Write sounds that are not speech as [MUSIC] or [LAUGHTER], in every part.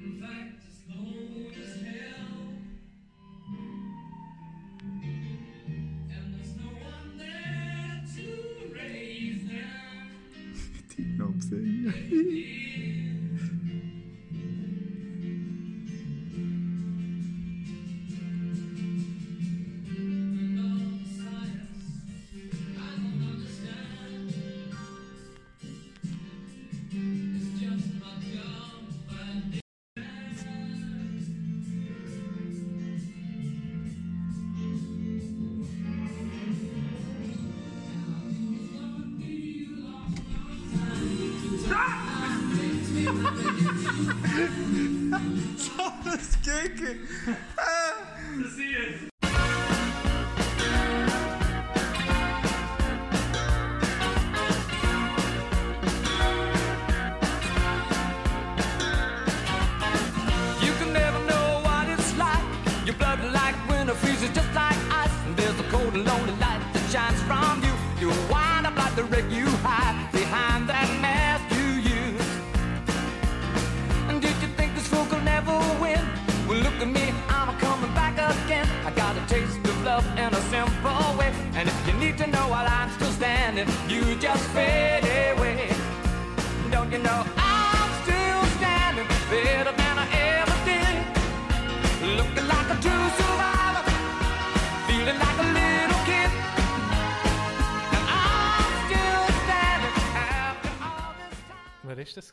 In fact, it's cold as hell.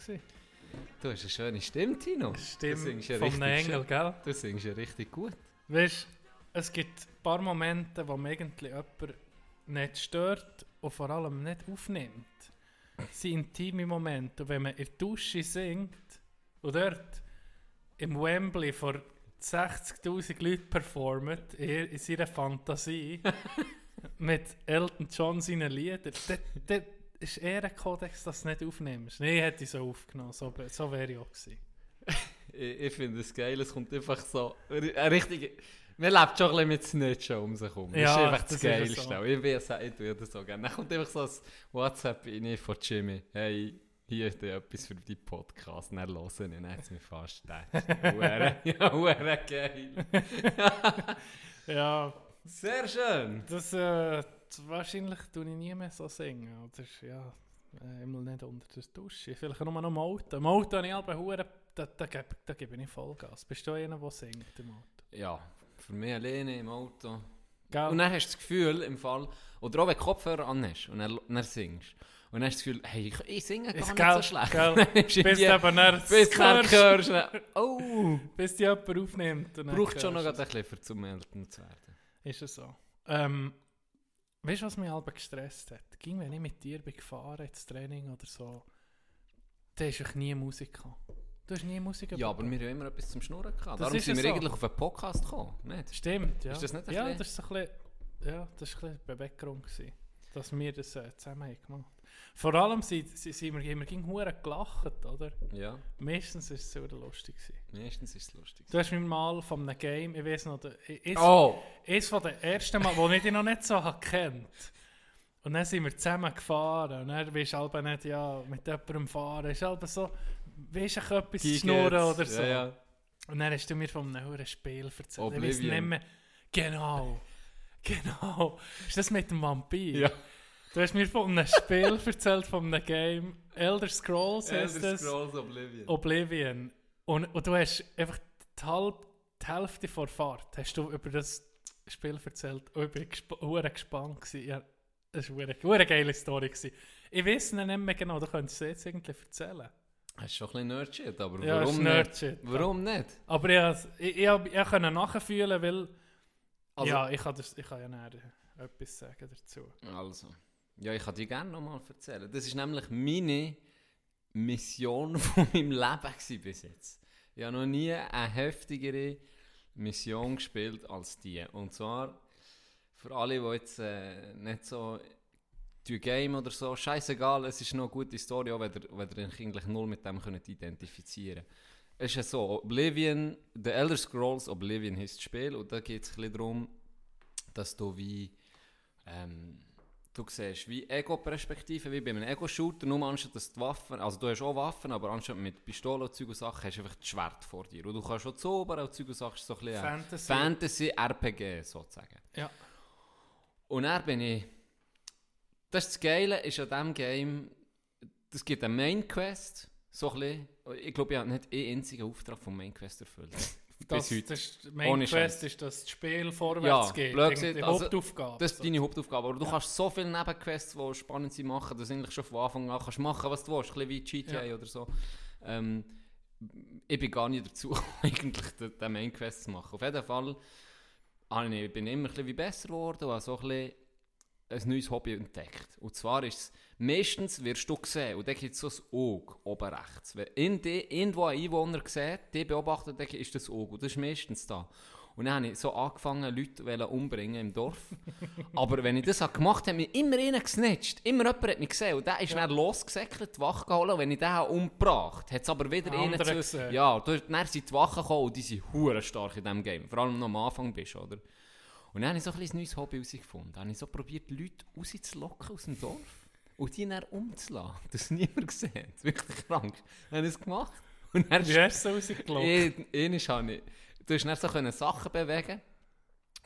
Gewesen? Du hast eine schöne Stimme, Tino. du Stimme singst ja vom richtig Engel, schön. gell? Du singst ja richtig gut. Weißt es gibt ein paar Momente, wo man irgendwie jemanden nicht stört und vor allem nicht aufnimmt. Das sind intime Momente. Und wenn man in der Dusche singt und dort im Wembley vor 60.000 Leuten performt, in, in seiner Fantasie, [LAUGHS] mit Elton John seinen Liedern, dann ist eher ein Kodex, dass du es nicht aufnimmst. Nein, hätte ich so aufgenommen. So, so wäre ich auch gewesen. [LAUGHS] Ich, ich finde es geil, es kommt einfach so. Eine richtige. Man lebt schon ein bisschen mit Snitchen um sich herum. Das Ja, ist einfach das, das Geilste. so. Ich, will, es- ich das so gerne. Dann kommt einfach so ein WhatsApp rein von Jimmy. Hey, hier ist etwas für die Podcast. Und dann hören ihn, dann hat es mich fast gedacht. [LAUGHS] Ja, geil. [LAUGHS] Ja, Sehr schön. Das, äh, wahrscheinlich tue ich nie mehr so singen. Oder ja, äh, immer nicht unter der Dusche. Vielleicht nur noch im Auto. Im Auto habe ich aber Huren, da, da, gebe, da gebe ich Vollgas. Bist du einer, der singt im Auto? Ja, für mich alleine im Auto. Gell? Und dann hast du das Gefühl, im Fall, oder auch wenn du Kopfhörer an hast und dann, dann singst. Und dann hast du das Gefühl, hey, ich, ich singe gar Ist nicht gell, so schlecht. gell. [LAUGHS] Bis du aber dann bis du hörst, oh, [LAUGHS] bis dich jemand aufnimmt. braucht schon noch ein bisschen, um Eltern zu werden. Ist es so. Ähm, weißt du, was mich halb gestresst hat? Ging, wenn ich mit dir bin gefahren ins Training oder so, da ist ich nie Musik gehabt. Du hast nie Musik Ja, aber gehabt. wir haben immer etwas zum Schnurren gehabt. Das Darum sind wir so. eigentlich auf einen Podcast gekommen. Nicht? Stimmt, ja. Ist das nicht ein Ja, bisschen- das ist so ein bisschen, ja, das ist ein bisschen Beweggrund gewesen, dass wir das äh, zusammen haben gemacht Vor allem sind, sind, sind wir, haben wir gegen Huren gelacht, oder? Ja, Meistens ist es sehr lustig gewesen. meistens ist es lustig. Du hast mir mal von einem Game, ich weiß noch, ist, Oh! eines von den ersten Mal, wo ich dich noch nicht so [LAUGHS] kennt. Und dann sind wir zusammen gefahren und dann weisst du halt nicht, ja, mit jemandem fahren, ist halt so, weisst du, etwas zu schnurren oder so. Ja, ja. Und dann hast du mir von einem hohen Spiel erzählt. Ich weiss Oblivion. nicht mehr. Genau. Genau. Ist das mit dem Vampir? Ja. Du hast mir von einem Spiel [LAUGHS] erzählt, von einem Game. Elder Scrolls heisst Elder. Scrolls Oblivion. Oblivion. Und, und du hast einfach die, halb, die Hälfte vor Fahrt hast du über das Spiel erzählt. Und ich bin gesp gespannt. Gewesen. Ja, das war eine geile Story. Gewesen. Ich weiß nicht mehr genau, du könntest es jetzt irgendwie erzählen. Das ist schon ein bisschen Nerdshit, aber Ja, warum nicht? Warum nicht? Aber ich, ich, ich, ich, ich konnte nachfühlen, weil Also- ja, ich kann, das, ich kann ja näher etwas sagen dazu. Also, ja, ich kann dir gerne nochmal erzählen. Das ist nämlich meine Mission [LAUGHS] von meinem Leben bis jetzt. Ich habe noch nie eine heftigere Mission gespielt als die. Und zwar für alle, die jetzt äh, nicht so die Game oder so, scheißegal, es ist noch eine gute Story, auch wenn ihr euch eigentlich null mit dem könnt identifizieren könnt. Es ist ja so, Oblivion, The Elder Scrolls Oblivion heißt das Spiel und da geht es ein bisschen darum, dass du wie ähm, du siehst wie Ego-Perspektive, wie bei einem Ego-Shooter, nur anstatt dass die Waffen, also du hast auch Waffen, aber anstatt mit Pistolen und Zeug und Sachen hast du einfach das Schwert vor dir. Und du kannst schon zaubern und Zeug und Sachen, so ein bisschen Fantasy. Fantasy-RPG sozusagen. Ja. Und dann bin ich. Das ist das Geile ist an diesem Game, es gibt eine Main Quest, so ein bisschen. Ich glaube, ich habe nicht einen einzigen Auftrag vom Main Quest erfüllt. Das, Bis heute. das ist, Ohne Quest ist, dass das Spiel vorwärts Ja, geht. blöd Irgendwie gesagt, also, Hauptaufgabe. Das ist deine Hauptaufgabe. Aber du kannst so viele Nebenquests, die spannend sind, machen, dass du eigentlich schon von Anfang an kannst machen, was du willst. Ein bisschen wie GTA Ja. oder so. Ähm, ich bin gar nicht dazu, [LAUGHS] eigentlich den, den Main Quest zu machen. Auf jeden Fall ich, bin ich immer ein bisschen besser geworden und habe so ein bisschen ein neues Hobby entdeckt. Und zwar ist es, meistens wirst du gesehen, und da gibt es so ein Auge oben rechts. Wenn die, irgendwo ein Einwohner sieht, die beobachtet, dann ist das Auge. Und das ist meistens da. Und dann habe ich so angefangen, Leute umbringen im Dorf. [LAUGHS] Aber wenn ich das habe gemacht habe, hat mich immer einer gesnitcht. Immer jemand hat mich gesehen. Und der ist dann losgesäckelt, die Wache geholt. Und wenn ich den habe umgebracht hat es aber wieder Ein einen zu... gesehen. Ja, dann sind die Wachen gekommen und die sind hure stark in diesem Game. Vor allem wenn du am Anfang bist, oder? Und dann habe ich so ein neues Hobby herausgefunden. Dann habe ich so probiert, Leute rauszulocken aus dem Dorf und die dann umzulassen. [LAUGHS] Das niemand gesehen. Wirklich krank. Dann habe ich es gemacht. Und dann Wie hast du es rausgelockt? Einmal habe ich... Du hast dann so können Sachen bewegen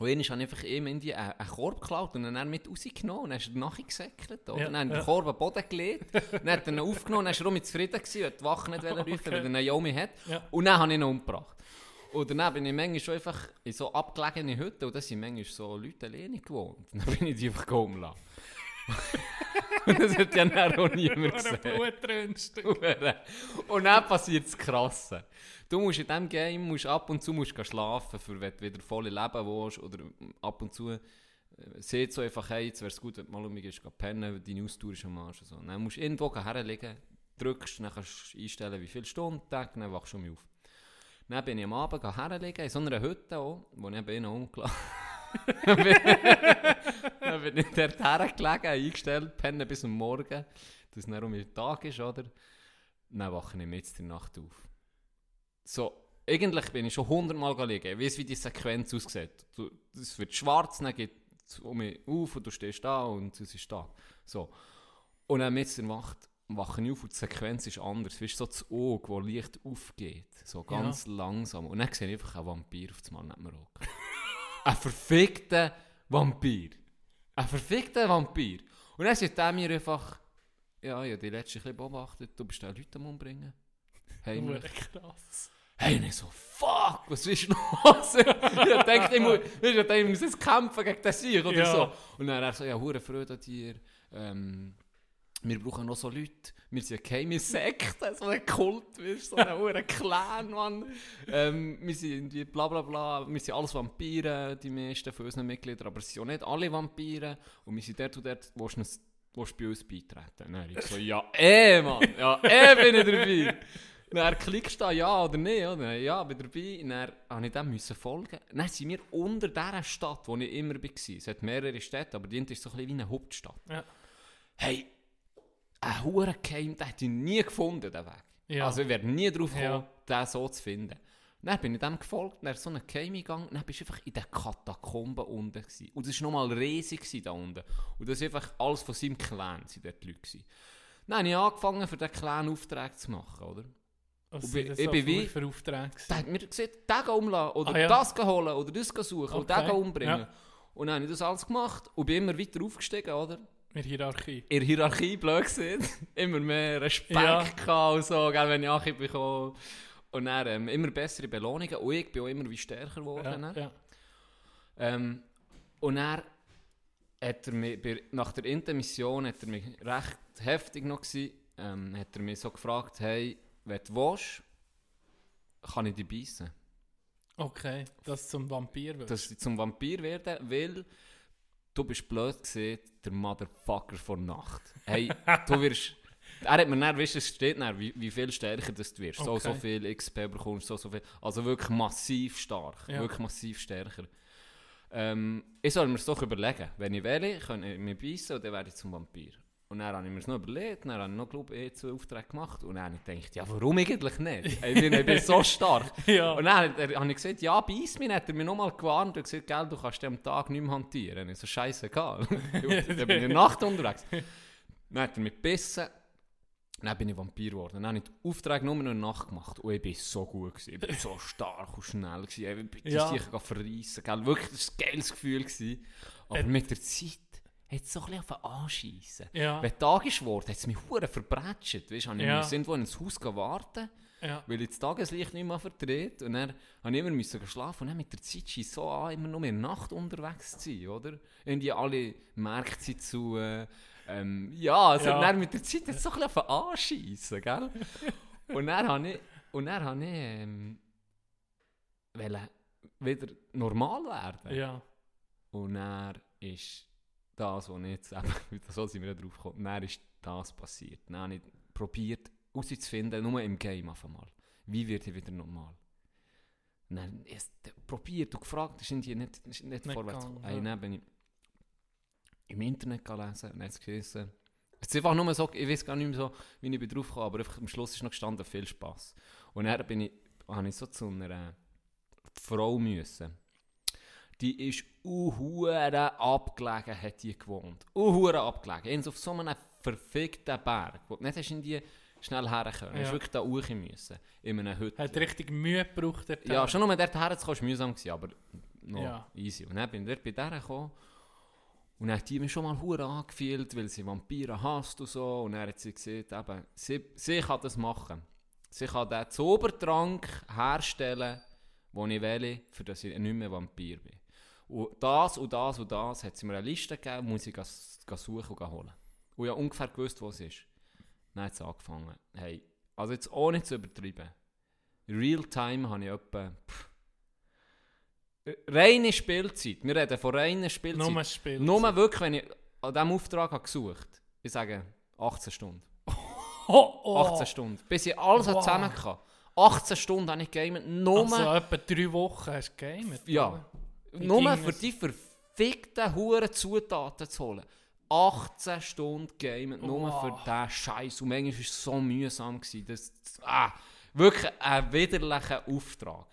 und einmal habe ich einfach ihm in die einen einen Korb geklaut und dann mit rausgenommen und dann ist er nachher gesäckelt. Oder? Ja, dann habe ich ja. den Korb am Boden gelegt, dann hat er ihn aufgenommen, dann ist er mit zufrieden gewesen, hat die Wache nicht okay. rufen, weil er einen Yomi hat. Ja. Und dann habe ich ihn umgebracht. Und daneben bin ich manchmal schon einfach in so abgelegene Hütten und da sind manchmal so Leute alleine gewohnt. Und dann bin ich die einfach kommen lassen. Und [LAUGHS] das hat ja dann auch niemand gesehen. [LAUGHS] Und dann passiert das Krasse. Du musst in diesem Game musst ab und zu musst schlafen, für wenn du wieder voll Leben willst. Oder ab und zu äh, sieht so einfach, hey, jetzt wäre es gut, wenn du mal um mich gehst, geh pennen, deine Ausdauer ist am Arsch. und So. Dann musst du irgendwo herlegen, drückst, dann kannst du einstellen, wie viele Stunden, Tag, dann wachst du um mich auf. Dann bin ich am Abend herlegen, in so einer Hütte auch, wo ich eben umgelassen dann bin ich dort hergelegen, eingestellt, pennen bis am Morgen, dass es um den Tag ist, oder? Dann wache ich mitten in der Nacht auf. So, eigentlich bin ich schon hundertmal gelegen. Ich weiss, wie die Sequenz aussieht. Du, es wird schwarz, dann geht es um mich auf und du stehst da und es ist da. So. Und dann mitten in der Nacht wache ich auf und die Sequenz ist anders. Weißt du, so das Auge, das leicht aufgeht. So ganz langsam. Und dann sehe ich einfach einen Vampir auf das Mal mir hocken. Ein verfickter Vampir. Ein verfickter Vampir. Und dann sagt er mir einfach, ja, habe die letzte ein beobachtet, du bist da Leute am Umbringen. Heimlich. Krass. Hey, und ich so, fuck, was ist los? [LAUGHS] ich dachte, ich muss, ich dachte, ich muss jetzt kämpfen gegen den Sieg oder Ja. so. Und dann er so, ja, hure Freude an dir. Ähm, wir brauchen noch so Leute. Wir sind eine geheime Sekte, so ein Kult, weißt du, so ein hure Clan, Mann. Ähm, wir sind irgendwie bla bla bla, wir sind alles Vampire, die meisten von unseren Mitgliedern, aber es sind auch nicht alle Vampire. Und wir sind dort und dort, wo du willst du bei uns beitreten? Dann ich so, ja, eh, Mann, ja, eh bin ich dabei. Dann klickst du da ja oder nicht, oder? Ja, bin dabei. Dann musste ich dem müssen folgen. Dann sind wir unter dieser Stadt, wo ich immer war. Es hat mehrere Städte, aber die ist so ein bisschen wie eine Hauptstadt. Ja. Hey, ein hoher Geheim, den hätte ich nie gefunden, den Weg. Ja. Also ich wäre nie drauf gekommen, Ja. den so zu finden. Dann bin ich dem gefolgt, dann so ein Geheim gegangen, dann bist du einfach in den Katakomben unten gewesen. Und das war nochmal riesig da unten. Und das ist einfach alles von seinem Clan, sind dort die Leute gewesen. Dann habe ich angefangen, für diesen Clan Aufträge zu machen, oder? Was Und sind ich- so bin wie- für Aufträge? Der hat mir gesagt, den umlassen, oder Ah, ja. das holen, oder das suchen, den Okay, gehen umbringen. ja. Und dann habe ich das alles gemacht und bin immer weiter aufgestiegen, oder? In der Hierarchie. in der Hierarchie blöd gesehen. [LAUGHS] immer mehr Respekt Ja. und so, gell, wenn ich Anhieb bekomme. Und dann ähm, immer bessere Belohnungen. Und ich bin auch immer wie stärker geworden. Ja, ne? ja. Ähm, und dann hat er mich, bei, nach der Intermission hat er mich recht heftig noch gewesen, ähm, hat er mich so gefragt, hey, wenn du willst, kann ich dich beißen. Okay, dass du zum Vampir wird. Dass ich zum Vampir werde, weil du bist blöd gesehen, der Motherfucker vor Nacht. Hey, du wirst... Er hat mir dann, weißt es steht dann, wie, wie viel stärker das du wirst. So, Okay. so viel XP bekommst, so, so viel. Also wirklich massiv stark. Ja. Wirklich massiv stärker. Ähm, ich soll mir es doch überlegen. Wenn ich wähle, kann ich mich beißen und dann werde ich zum Vampir. Und dann habe ich mir noch überlegt, dann habe ich noch, glaube ich, zwei Aufträge gemacht. Und dann habe ich gedacht, ja, warum eigentlich nicht? [LAUGHS] ich, bin, ich bin so stark. Ja. Und dann hat habe ich gesagt, ja, beiß mich, hat er mir nochmal gewarnt und gesagt, gell, du kannst am Tag nicht mehr hantieren. Ich so, scheißegal. [LAUGHS] dann bin ich in der Nacht unterwegs. Dann hat er mich gebissen. Dann bin ich Vampir geworden. Dann habe ich den Auftrag nur noch in der Nacht gemacht. Und ich bin so gut gewesen. Ich bin so stark und schnell gewesen. Ich bin die Ja. sicher verreissen. Gell? Wirklich, das war ein geiles Gefühl. Gewesen. Aber Äh. mit der Zeit hat es so ein bisschen Anschiessen. Ja. Wenn Tag ist geworden, hat es mich hure verbrätscht. Weißt du, habe ich Ja. musste irgendwo ins Haus warten, Ja. weil ich das Tageslicht nicht mehr vertrete. Und dann habe ich immer müssen schlafen. Und dann mit der Zeit scheint so an, immer nur in der Nacht unterwegs zu sein, oder? Irgendwie alle Märkte sind zu. Äh, ähm, ja, also Ja. Dann mit der Zeit hat es so ein bisschen Anschiessen, gell? [LAUGHS] und dann habe ich, und dann habe ich ähm, wieder normal werden. Ja. Und dann ist das, was jetzt eben, [LAUGHS] so sind wir drauf gekommen, dann ist das passiert. Dann habe ich probiert herauszufinden, nur im Game auf einmal, wie wird ich wieder normal. Und dann ist probiert und gefragt, ist irgendwie nicht, ist nicht, Nicht vorwärts gekommen. ja. Dann bin ich im Internet gelesen und dann hat es ist einfach nur so, ich weiß gar nicht mehr so, wie ich drauf kam, aber einfach am Schluss ist noch gestanden, viel Spaß. Und dann bin ich, habe ich so zu einer Frau müssen. Die ist uhuere abgelegen, hat die gewohnt. Uhuere abgelegen. Eins auf so einem verfickten Berg. Wo du nicht hast in die schnell herkommen. Du Ja. hast wirklich da hoch müssen. In einer Hütte. Hat richtig Mühe gebraucht. der Ja, schon nur dort herzukommen war mühsam, gewesen, aber noch Ja. easy. Und dann bin ich dort bei der gekommen. Und dann hat die mich schon mal hure angefühlt, weil sie Vampire hasst und so. Und dann hat sie gesagt, eben, sie, sie kann das machen. Sie kann den Zaubertrank herstellen, den ich will, für dass ich nicht mehr Vampir bin. Und das und das und das hat sie mir eine Liste gegeben, muss ich suchen und holen. Und ich habe ungefähr gewusst, wo es ist. Dann hat es angefangen. Hey, also jetzt ohne zu übertreiben. Real-Time habe ich etwa... Pff, reine Spielzeit. Wir reden von reiner Spielzeit. Nur Spiel. Nur wirklich, wenn ich an diesem Auftrag habe gesucht ich sage 18 Stunden. [LAUGHS] Oh, oh. 18 Stunden. Bis ich alles wow. zusammen kann. 18 Stunden habe ich gegamet. Nur, Also etwa drei Wochen hast du gegamet. ja, oder? Nur für die verfickten Huren Zutaten zu holen. 18 Stunden gamet, nur Wow. für diesen Scheiß. Und manchmal war es so mühsam. Gewesen, dass, ah, wirklich ein widerlicher Auftrag.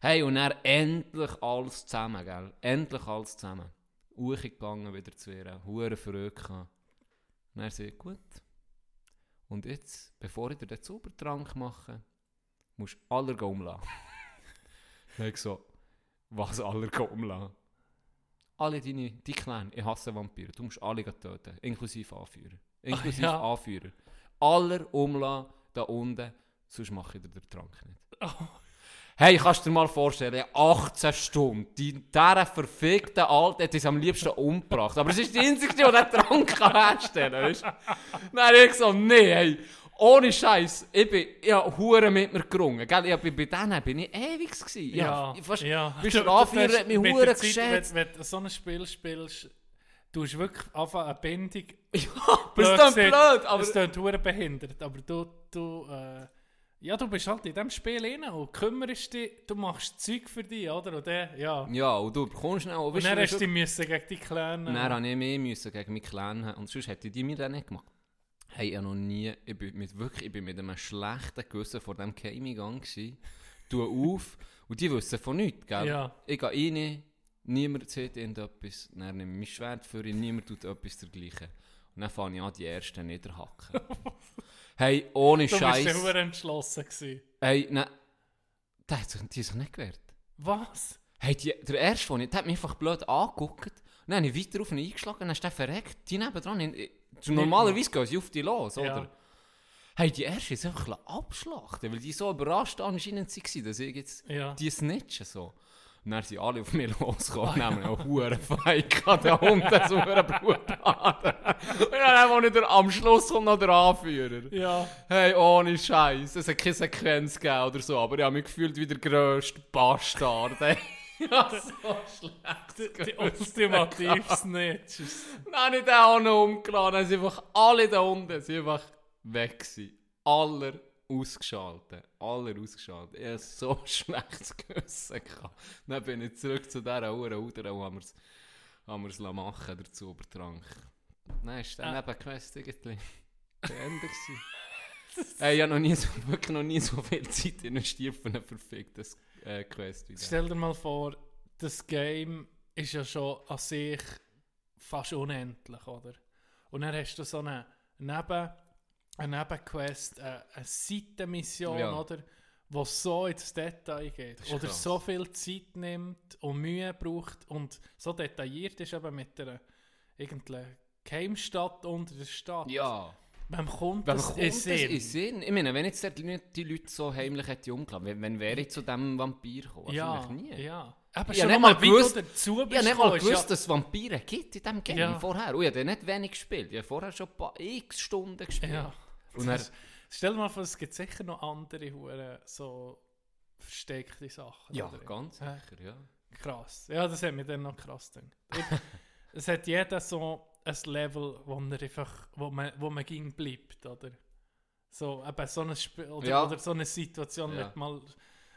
Hey, und dann endlich alles zusammen, gell? Endlich alles zusammen. Hochgegangen wieder zu ihr, Huren verrückt. Und er sagt, gut. Und jetzt, bevor ich dir den Zaubertrank mache, musst du alle gehen umlassen. [LAUGHS] Ich so, was alle gehen umlassen? Alle deine, die Kleinen, ich hasse Vampire, du musst alle töten, inklusive Anführer. Inklusive ja. Anführer. Aller umlassen, da unten, sonst mache ich dir den Trank nicht. [LAUGHS] Hey, kannst du dir mal vorstellen, 18 Stunden, die, dieser verfickte Alte hat uns am liebsten umgebracht. Aber es ist die einzige, die den Trank herstellen kann. weißt du? Dann habe ich so, nee, hey, ohne Scheiß, ich bin, ich habe Huren mit mir gerungen. Gell? Ich, bin- bei denen bin ich ewig gewesen. Ja, ich, fast, ja. Bist Du- Anführer, hat mich mit Huren der Zeit, geschätzt. Wenn, wenn du so ein Spiel spielst, du hast wirklich einfach eine Bindung. [LAUGHS] Ja, aber es ist dann blöd, aber... Es klingt hure behindert, aber du, du, äh, ja, du bist halt in diesem Spiel drin und kümmerst dich, du machst Zeug für dich, oder? Und dann, ja. Ja, und du bekommst schnell... Und dann hast du dich müssen gegen die Kleinen... Dann habe ich mehr müssen gegen mich Clan. Und sonst hätte die mir das nicht gemacht. Hey, ich noch nie, ich bin mit, wirklich, ich bin mit einem schlechten Gewissen vor diesem Gaming-Gang gewesen. Tue auf [LAUGHS] und die wissen von nichts, gell? Ja. Ich gehe rein, niemand sieht irgendetwas, dann nehme ich mein Schwert für ihn, niemand tut etwas dergleichen. Und dann fange ich an, die ersten niederhacken. [LAUGHS] hey, ohne du bist ja Scheiß. hure entschlossen gewesen. Hey, nein, der hat sich, die hat sich nicht gewehrt. Was? Hey, die, der erste, der, der hat mich einfach blöd angeguckt. Und dann habe ich weiter auf ihn eingeschlagen, dann ist der verreckt. Die nebendran, in- so normalerweise gehen sie auf die los, oder? Ja. Hey, die erste ist einfach abschlachten, weil die so überrascht anscheinend waren, dass ich jetzt Ja. die snitchen so. Und dann sind alle auf mich losgekommen, nehmen [LAUGHS] auch Huren Feig an den Hund, das Huren Blutbaden. Und dann nicht der, am Schluss kommt noch der Anführer. Ja. Hey, ohne Scheiß, es hat keine Sequenz gegeben oder so, aber ich habe mich gefühlt wie der grösste Bastard. [LAUGHS] ja, so schlecht. Die ultimative Snitch. Dann habe ich auch noch umgeladen, dann sind einfach alle da unten sind einfach weg gewesen. Aller ausgeschaltet. Aller ausgeschaltet. Ich hatte so [LAUGHS] schlechtes Gewissen. gehabt. Dann bin ich zurück zu dieser Uhr und haben wir es haben wir's machen, der Zaubertrank. Nein, ist dann Ah. eben Quest irgendwie [LAUGHS] beendet gewesen. Ey, ich habe noch nie so, wirklich noch nie so viel Zeit investiert für ein verficktes äh, Quest wie das. Stell dir mal vor, das Game ist ja schon an sich fast unendlich, oder? Und dann hast du so eine Neben, eine Nebenquest, eine, eine Seitenmission, Ja. oder? Wo so ins Detail geht. Oder krass. so viel Zeit nimmt und Mühe braucht und so detailliert ist eben mit einer irgendeiner Geheimstadt unter der Stadt. Ja. Wem kommt das kommt in das in Sinn? Ich meine, wenn jetzt nicht die Leute so heimlich hätte umgelaufen, wenn, wäre ich zu diesem Vampir gekommen? Ja, Wahrscheinlich nie. ja. Aber Ich schon nicht mal, gewusst- dazu Ich bist habe nicht mal gewusst, dass es Vampire gibt in diesem Game Ja. vorher. Und ich habe nicht wenig gespielt. Ich habe vorher schon ein paar x Stunden gespielt. Ja. Und dann, Stell dir mal vor, es gibt sicher noch andere Hure so versteckte Sachen. ja, oder? ganz sicher, ja. Krass. Ja, das hat mich dann noch krass gedacht. Ich- [LAUGHS] es hat jeder so ein Level, wo man einfach, wo man, wo man ging bleibt, oder? So, eben so ein Spiel, oder, Ja. oder so eine Situation, Ja. wenn du mal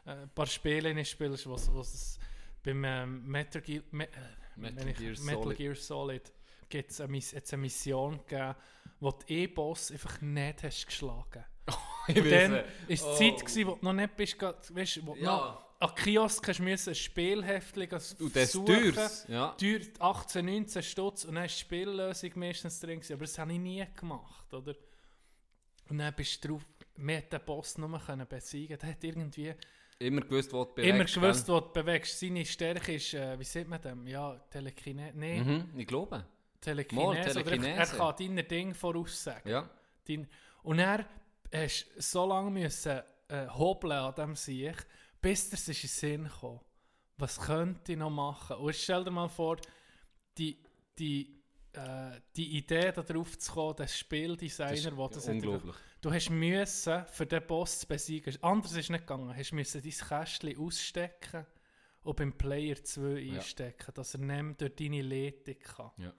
äh, ein paar Spiele spielst, was, was es beim ähm, Metal Gear, Me, äh, Metal wenn ich- Gear Metal Solid. Gear Solid gibt's eine, eine Mission gegeben, wo du E-Boss einfach nicht hast geschlagen. [LAUGHS] Ich Und dann war die Oh. Zeit, gewesen, wo du noch nicht bist, weißt, wo Ja. noch an Kiosk hast müssen, ein Spielheftchen Und das suchen. teures. Ja. Teuer 18, 19 Stutz und dann war die Spiellösung meistens drin. gewesen. Aber das habe ich nie gemacht, oder? Und dann bist du drauf, wir den Boss nur können besiegen. Der hat irgendwie Immer gewusst, wo du immer bewegst, gewusst, wo du bewegst. Seine Stärke ist, äh, wie sieht man dem? Ja, Telekinese. Nein, Mhm, ich glaube. Telekinese. Oder er, er Telekinese. kann deine Dinge voraussagen. Ja. Dein, und er hast so lange müssen äh, hobeln an dem Sieg, bis das ist in den Sinn kam. Was könnte ich noch machen? Und stell dir mal vor, die, die, äh, die Idee darauf zu kommen, der Spieldesigner, das hat- unglaublich. Du hast müssen, für den Boss zu besiegen, anders ist nicht gegangen, hast müssen dein Kästchen ausstecken und beim Player 2 Ja. einstecken, dass er nicht durch deine Leitung kann. Ja.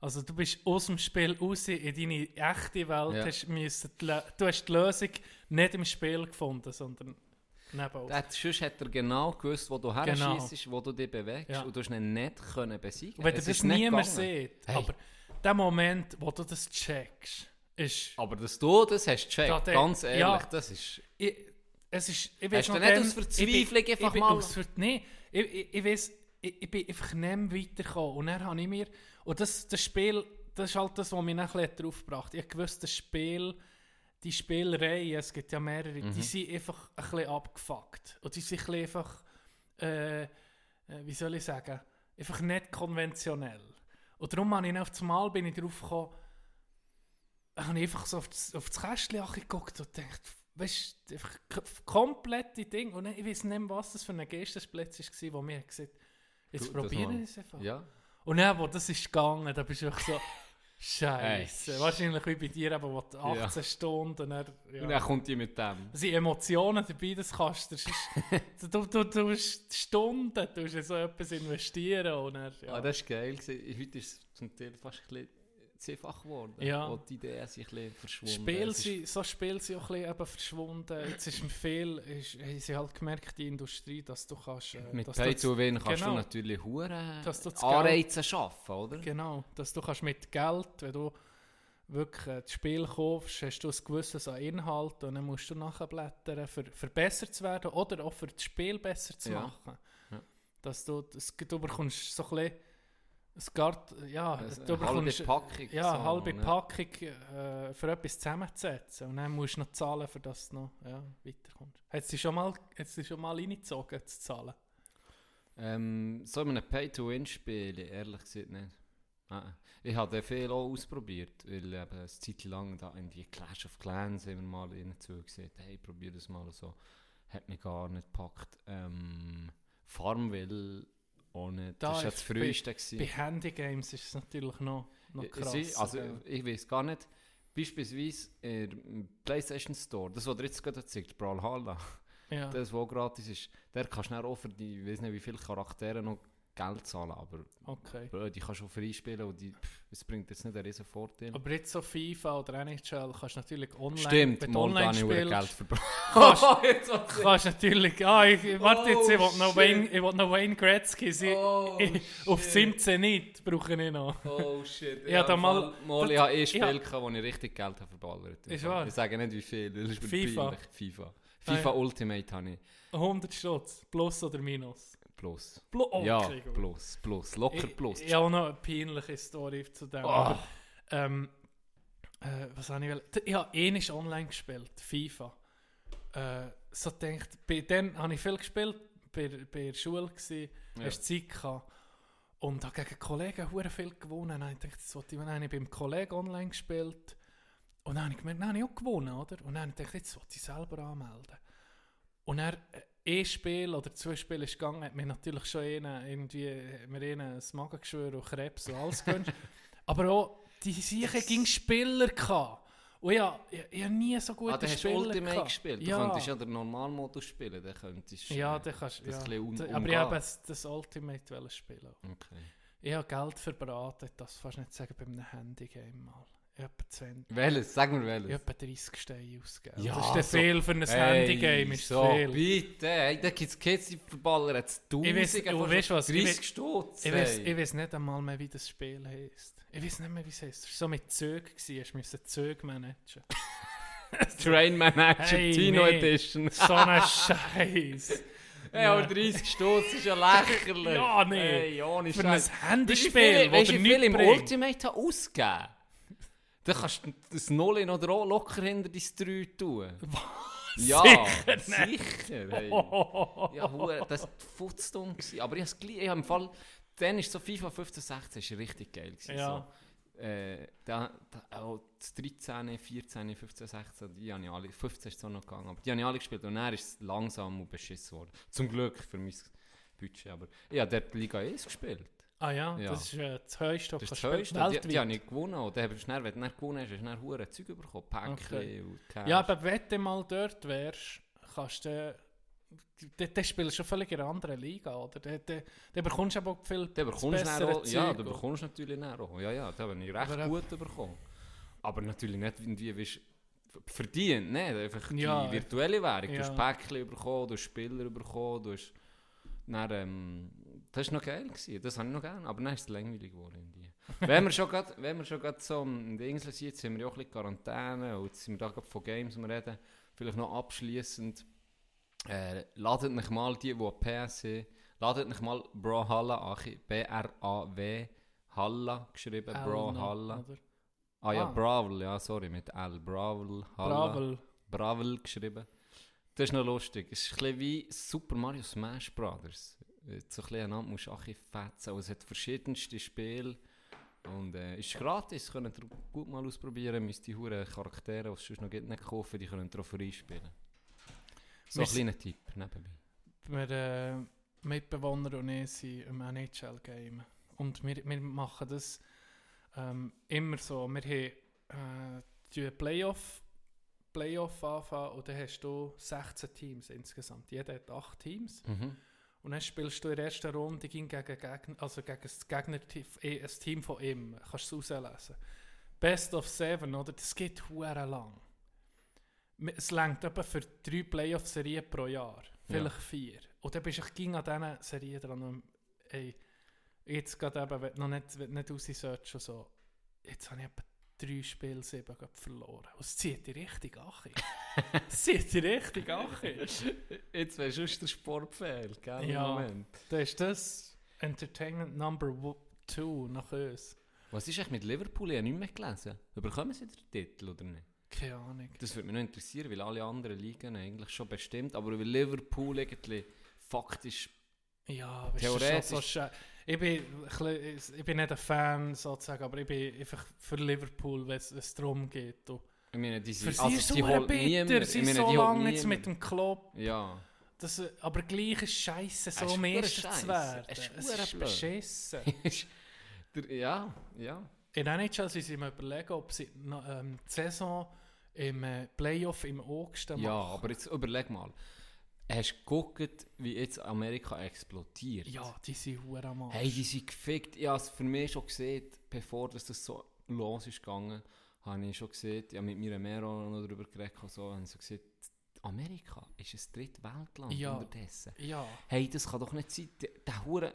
Also du bist aus dem Spiel raus in deine echte Welt, Ja. hast müssen du hast die Lösung nicht im Spiel gefunden, sondern. Der sonst hat er genau gewusst, wo du her Genau. schießt, wo du dich bewegst. Ja. Und du hast ihn nicht können besiegen Und wenn Es das ist nicht niemand sieht, Hey. aber der Moment, wo du das checkst, ist... Aber dass du das hast gecheckt, Ja, der- ganz ehrlich, ja. das ist... ich, es ist, ich Hast du nicht dann- aus Verzweiflung ich bin, einfach ich mal- Aus nee, ich, ich, ich weiss, ich, ich bin einfach nicht weitergekommen. Und dann habe ich mir, und das, das Spiel, das ist halt das, was mich dann ein bisschen drauf gebracht hat. Ich wusste, das Spiel, die Spielerei, es gibt ja mehrere, Mhm. die sind einfach ein bisschen abgefuckt. Und die sind ein bisschen einfach, äh, äh, wie soll ich sagen, einfach nicht konventionell. Und darum habe ich auf das Mal bin ich drauf gekommen, habe ich einfach so auf das, auf das Kästchen geguckt und gedacht, weißt du, komplette Ding. Und ich weiß nicht mehr, was das für ein Geistesplatz war, wo mir gesagt jetzt probieren wir es einfach. Ja. Und dann, wo das ist gegangen, da bist du einfach so, Scheiße. Ey. Wahrscheinlich wie bei dir, aber wo du 18 Ja. Stunden. und Dann, ja. Und dann kommt die mit dem. Es sind Emotionen dabei, das kannst du. [LAUGHS] Du, du, du hast Stunden, du musst in so etwas investieren. Und dann, ja. Ah, das war geil. Heute ist es zum Teil fast ein bisschen zu einfach geworden. Ja. Wo die Ideen sind ein bisschen verschwunden. Spiel ist- sind, so Spiele sind auch ein bisschen eben verschwunden. Jetzt ist viel, ist, haben sie halt gemerkt, die Industrie, dass du kannst... Äh, Mit Pay to Win kannst genau. du natürlich hure Anreize schaffen, oder? Genau, dass du kannst mit Geld, wenn du wirklich äh, das Spiel kaufst, hast du ein gewisses an Inhalt und dann musst du nachblättern, für, für besser zu werden oder auch für das Spiel besser zu Ja. machen. Ja. Dass du, das, du bekommst so ein bisschen, es geht, ja, Also du eine halbe bekommst, Packung. ja, so, halbe ne? Packung äh, für etwas zusammenzusetzen und dann musst du noch zahlen, für das du noch ja, weiterkommst. Hat sie schon mal, hat sie schon mal reingezogen, zu zahlen? Ähm, so in einem Pay-to-Win-Spiel, ehrlich gesagt nicht. Ah, Ich habe viel auch ausprobiert, weil eben eine Zeit lang da in die Clash of Clans wir mal hinzu gesagt, hey, probier das mal so. Hat mich gar nicht gepackt. Ähm, Farmville nicht. Da das war ja ist das früheste. gewesen. Bei Handygames ist es natürlich noch, noch Ja, krass. sie- also, ich weiß gar nicht. Beispielsweise im PlayStation Store, das, was dir jetzt gerade zeigt, Brawlhalla, ja. das, was gratis ist, der kannst du auch für die, ich weiß nicht wie viele Charaktere noch Geld zahlen, aber Okay. Bro, die kannst du freispielen und die, pff, es bringt jetzt nicht einen riesen Vorteil. Aber jetzt so FIFA oder NHL kannst du natürlich online, Stimmt, wenn du online verdammt Geld spielst, verbraucht. [LAUGHS] kannst, ich- kannst natürlich, ah, ich, ich- warte jetzt, ich Oh, will noch. Wayne, ich will noch Wayne Gretzky sein. Oh, ich, [LAUGHS] auf shit. 17 nicht, brauche ich noch. Oh shit. [LAUGHS] Ja, da mal- Mal, ich habe eh ich Spiel gehabt, wo ich richtig Geld habe verballert Ist wahr? Ich sage nicht wie viel, das ist FIFA? FIFA. FIFA ja. Ultimate habe ich 100 Stutz, plus oder minus? Plus. Plus, okay, ja, plus, plus. Locker Ich, plus. ich habe auch noch eine peinliche Story zu dem. Oh. Aber, ähm, äh, was habe ich will? Ich habe eh nicht online gespielt, FIFA. Äh, so denkt, bei dann habe ich viel gespielt, bei, bei der Schule gsi, Ja. hast Zeit gehabt. Und habe gegen Kollegen hure viel gewonnen. Und ich das wollte ich, dann habe ich beim Kollegen online gespielt. Und dann habe ich gemerkt, dann habe ich auch gewonnen, oder? Und dann habe ich gedacht, jetzt wollte ich selber anmelden. Und er ein Spiel oder zwei Spiele ist gegangen, hat mir natürlich schon einen, irgendwie, mir einen ein Magengeschwür und Krebs und alles gewünscht. [LAUGHS] Aber auch, die Siechen ging Spieler gehabt. Und ja, ich, ich habe nie so gute Ah, dann hast du Spieler Ultimate gehabt. gespielt. Du Ja, könntest ja den Normalmodus spielen, dann könntest ja, dann kannst das ja. ein um- Aber ich habe das, das Ultimate spielen. Okay. Ich habe Geld verbraten, das fast nicht sagen, bei einem Handygame mal. Etwa 20 Welches? Sag mir welches. etwa 30 Steine ausgegeben. Ja, das ist der so- viel für ein Hey, Handygame, ist so, viel. bitte. Hey, da gibt es Kids, die verballern jetzt weiss- Tausende du von weißt was, ich 30 weiss- Stutz. Ich weiß, hey. ich weiß nicht einmal mehr, wie das Spiel heisst. Ich weiß nicht mehr, wie es heisst. Es war so mit gewesen. ich musste Züg managen. [LAUGHS] Train Manager Hey, Tino nee. Edition. so ein Scheiß. Hey, aber 30 Stutz ist ja lächerlich. Ja, nee. Hey, ohne Für ein Scheiß. Handyspiel, Weißt das du, dir wie viel nichts im bringt. Ultimate ausgegeben? Dann kannst du das Null oder auch locker hinter dein 3 tun. Ja, Sicher sicher. Hey. Ja, hure, das war futzdumm. Aber ich habe im Fall, dann ist so FIFA 15, 16 ist richtig geil gewesen. Ja. So, äh, da, da, auch das 13, 14, 15, 16, die habe ich alle, 15 ist es auch noch gegangen, aber die habe ich alle gespielt und dann ist es langsam und beschissen worden. Zum Glück für mein Budget, aber ich habe dort Liga 1 gespielt. Ah ja, Ja. das ist äh, das höchste, Das was ist du das höchste. Die, weltweit. die habe ich gewonnen und dann hast du schnell, wenn du dann gewonnen hast, hast du dann hure Zeug bekommen, Päckchen Okay. und Cash. Ja, aber wenn du mal dort wärst, kannst du... Dann dann spielst du schon völlig in einer anderen Liga, oder? Dann, dann, dann bekommst du aber auch viel Dann bekommst du auch, ja, Zeug, du oder? bekommst natürlich dann auch. Ja, ja, da habe ich recht Aber, äh, gut bekommen. Aber natürlich nicht irgendwie wie verdient, ne? Einfach die Ja, virtuelle Währung. Du ja. hast Päckchen bekommen, du hast Spieler bekommen, du hast... Dann, ähm, das war noch geil, gewesen. das habe ich noch gerne, aber dann ist es langweilig geworden. wenn wir schon grad, wenn wir schon grad so in der Insel sind, jetzt sind wir ja auch ein bisschen Quarantäne und jetzt sind wir da gerade von Games am reden. Vielleicht noch abschließend äh, ladet mich mal die, die PS haben, ladet mich mal Brawlhalla an. B-R-A-W Halla geschrieben, L Brawlhalla. Ah ja, Ah. Bravel, ja, sorry, mit L. Bravel, Halla. Bravel. Bravel geschrieben. Das ist noch lustig. Es ist ein bisschen wie Super Mario Smash Brothers. So ein bisschen einander musst bisschen fetzen. Aber es hat verschiedenste Spiele. Und äh, ist gratis, könnt ihr gut mal ausprobieren. Müsst die Huren Charaktere, die es sonst noch gibt, nicht kaufen, die könnt ihr auch frei spielen. So ein kleiner Tipp nebenbei. Wir äh, Mitbewohner und ich sind im NHL-Game. Und wir, wir machen das ähm, immer so. Wir haben äh, die Playoff, Playoff anfangen und dann hast du 16 Teams insgesamt. Jeder hat 8 Teams. Mhm. Und dann spielst du in der ersten Runde gegen, Gegner, also gegen das Gegnerteam, eh, ein Team von ihm. Kannst du es rauslesen. Best of Seven, oder? Das geht hure lang. Es längt etwa für drei Playoff-Serien pro Jahr. Vielleicht vier. Und dann bist du ging an diesen Serien dran. Und, ey, jetzt gerade eben, wenn du noch nicht, wenn du nicht raussearchst und so. Jetzt habe ich etwa drei Spiele, sieben verloren. Und es zieht dich richtig an. es zieht dich richtig an. Jetzt weißt du, der Sportfehl, gell? Ja. Moment. Da ist das Entertainment Number 2 nach uns. Was ist eigentlich mit Liverpool? Ich habe nicht mehr gelesen. Bekommen sie den Titel oder nicht? Keine Ahnung. Das würde mich noch interessieren, weil alle anderen Ligen eigentlich schon bestimmt, aber weil Liverpool irgendwie faktisch Ja, Theoretisch- schon so ich, bin, ich nicht ein Fan sozusagen, aber ich bin einfach für Liverpool, wenn es- darum geht. Und Ich meine, die für sind, sie also, ist bitter, sie meine, so holt lange jetzt mit dem Club. Ja. Das, aber gleich ist scheiße, so scheisse. zu werden. Es ist [LAUGHS] ist beschissen. Ja, ja. In NHL sind sie mir überlegen, ob sie ähm, die Saison im äh, Playoff im August Ja, machen. aber jetzt überleg mal. Hast du geguckt, wie jetzt Amerika explodiert? Ja, die sind hure am Arsch. Hey, die sind gefickt. Ich habe es für mich schon gesehen, bevor das, das so los ist gegangen, habe ich schon gesehen, ich habe mit mir Mero noch darüber geredet, und so, habe ich so gesehen, Amerika ist ein Drittweltland Ja. unterdessen. Ja, Hey, das kann doch nicht sein. Der, der Hure,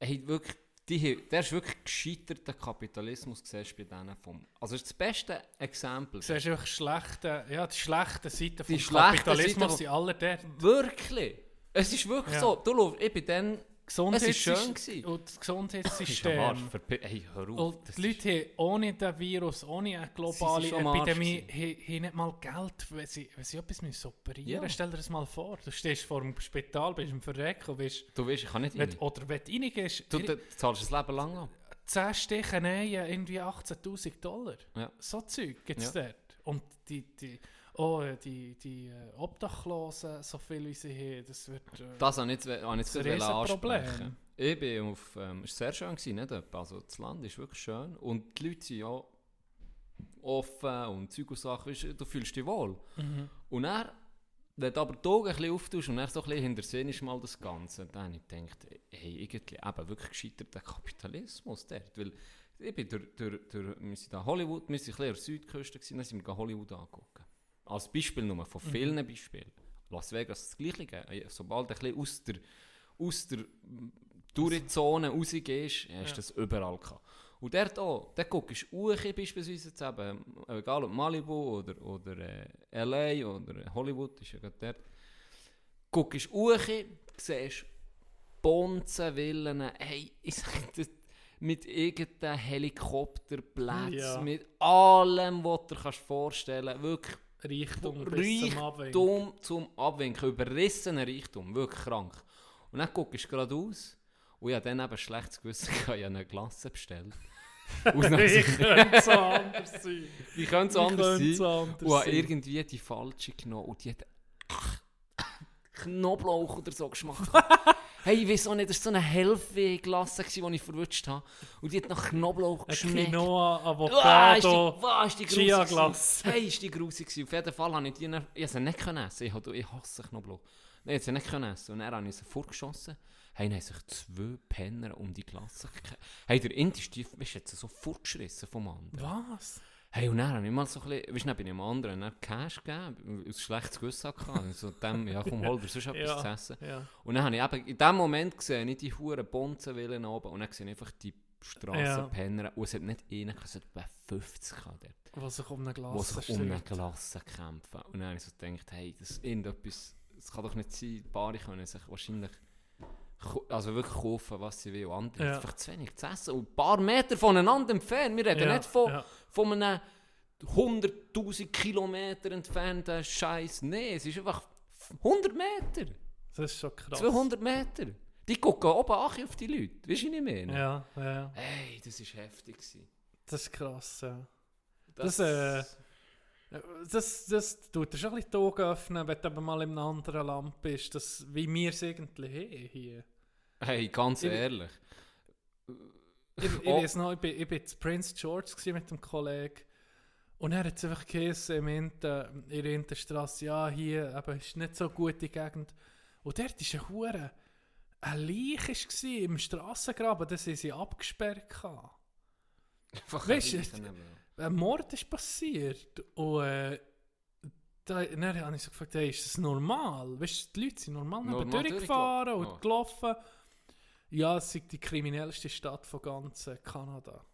hey, wirklich, die, der ist wirklich gescheiterter Kapitalismus, siehst bei denen vom, also das ist das beste Exempel. du siehst einfach schlechte, ja, die schlechten Seiten vom Kapitalismus Seiten, sind alle dort. Wirklich. Es ist wirklich Ja. so. Du, ich bin dann... Gesundheitssys- Es ist schön gewesen. Und das Gesundheitssystem. am Arsch, verpi- Hey, hör auf. Und das die Leute haben ohne den Virus, ohne eine globale Epidemie, haben, nicht mal Geld, wenn sie, wenn sie etwas müssen operieren Ja. müssen. Stell dir das mal vor. Du stehst vor dem Spital, bist im Verrecken und bist, Du weißt, ich kann nicht wenn, rein. oder wenn du reingehst, Du, du zahlst das Leben lang ab. 10 Stiche nähen, irgendwie 18'000 Dollar. Ja. So Zeug gibt es Ja. dort. Und die, die, oh, die, die äh, Obdachlosen, so viel wie sie haben, das wird... Äh, Das habe ich jetzt, habe ich jetzt ist ein. Ich bin auf... Ähm, es war sehr schön, gewesen, nicht. Also das Land ist wirklich schön. Und die Leute sind ja offen und Zeug und Sachen. Du fühlst dich wohl. mhm. Und er, wenn du aber die Augen ein bisschen auftust und er so ein bisschen hintersehen ist mal das Ganze, dann habe ich gedacht, hey, irgendwie eben wirklich gescheiterter Kapitalismus dort. Weil ich bin durch, durch, durch, wir sind da Hollywood, wir sind ein bisschen an der Südküste gewesen, dann sind wir Hollywood angucken. Als Beispiel nur, von vielen Beispielen. Las Vegas das Gleiche. Äh, Sobald du ein bisschen aus der, aus der Tourizone rausgehst, hast du das überall gehabt. Und dort auch, dort guckst du hoch, beispielsweise jetzt eben, egal ob Malibu oder, oder äh, L.A. oder Hollywood, ist ja gerade dort, guckst hoch, siehst Bonzenvillen, hey, [LAUGHS] ich sag das, mit irgendeinem Helikopterplatz, Ja. mit allem, was du dir kannst vorstellen wirklich Reichtum bis zum Abwinken. Reichtum zum Abwinken, überrissener Reichtum, wirklich krank. Und dann guckst du geradeaus und ich habe dann eben schlechtes Gewissen, [LAUGHS] ich habe eine Glasse bestellt. [LAUGHS] Wie könnte es so anders sein? [LAUGHS] Wie könnte es Wie anders sein? anders Und habe irgendwie die falsche genommen und die hat Knoblauch oder so geschmeckt. Hey, ich weiß auch nicht, das war so eine Hälfte-Glasse, gewesen, die ich verwutscht habe. Und die hat nach Knoblauch geschmeckt. Quinoa, Ah, Avocado, wow, ist die grusig Chia-Glasse. gewesen. Hey, ist die grusig gewesen. Auf jeden Fall habe ich die dann, ich habe sie nicht können essen. Ich, hasse Knoblauch. Nein, ich sie nicht können essen. Und dann habe ich sie vorgeschossen. Hey, dann haben sich zwei Penner um die Glasse gekehrt. Hey, der Int ist die, weißt du, so fortgeschrissen vom anderen. Was? Hey, und dann habe ich mal so ein bisschen, weißt du, ich dem anderen dann Cash gegeben, aus schlechtes Gewissen gehabt. Also dem, ja komm, hol dir sonst [LAUGHS] etwas Ja. zu essen. Ja. Und dann habe ich eben in dem Moment gesehen, nicht die huren Bonzenwillen oben, und dann sehe ich einfach die Strassenpenner, und es hat nicht einen, es hat etwa 50 gehabt dort, Was sich um eine die Glas sich um eine Klasse kämpfen. Und dann habe ich so gedacht, hey, das ist irgendetwas, das kann doch nicht sein, die Paare können sich wahrscheinlich also wirklich kaufen, was sie will, andere Ja. einfach zu wenig zu essen. Und ein paar Meter voneinander entfernt, wir reden Ja, nicht von, ja. von einem 100'000 Kilometer entfernten Scheiß. Nein, es ist einfach 100 Meter. Das ist schon krass. 200 Meter. Die gucken oben ach auf die Leute. Weißt du, was ich meine? Ja, ja. Hey, das war heftig. gewesen. Das ist krass, ja. Das, Das, äh, Das, das tut dir schon ein bisschen die Augen öffnen, wenn du mal in einem anderen Land bist, das, wie wir es eigentlich haben hier. Hey, ganz Ich- ehrlich. Ich, ich Oh. weiß noch, ich bin, ich bin zu Prince George mit dem Kollegen und er hat es einfach geheißen, im Inter, in der Interstrasse, ja, hier eben, ist nicht so gute Gegend. Und dort war eine Hure, ein Leich war im Strassengraben, das haben sie abgesperrt. Einfach [LAUGHS] Weißt du, ein Mord ist passiert und äh, da, dann habe ich so gefragt, hey, ist das normal? Weißt du, die Leute sind normal, Normal normal durchgefahren und durchgelaufen, gelaufen. Ja, es ist die kriminellste Stadt von ganz äh, Kanada.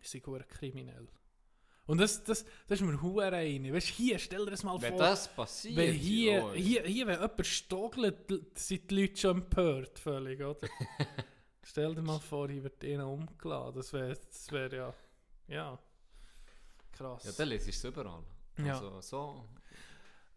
Sind hure kriminell. Und das, das, das ist mir hure rein. Weißt du, hier, stell dir das mal Wenn vor. das passiert, wenn hier, hier, hier, wenn jemand stogelt, sind die Leute schon empört, völlig, oder? [LAUGHS] stell dir mal vor, hier wird ihnen umgeladen. Das wäre das wär ja, ja, krass. ja, dann liest du es überall. Ja. Also, so,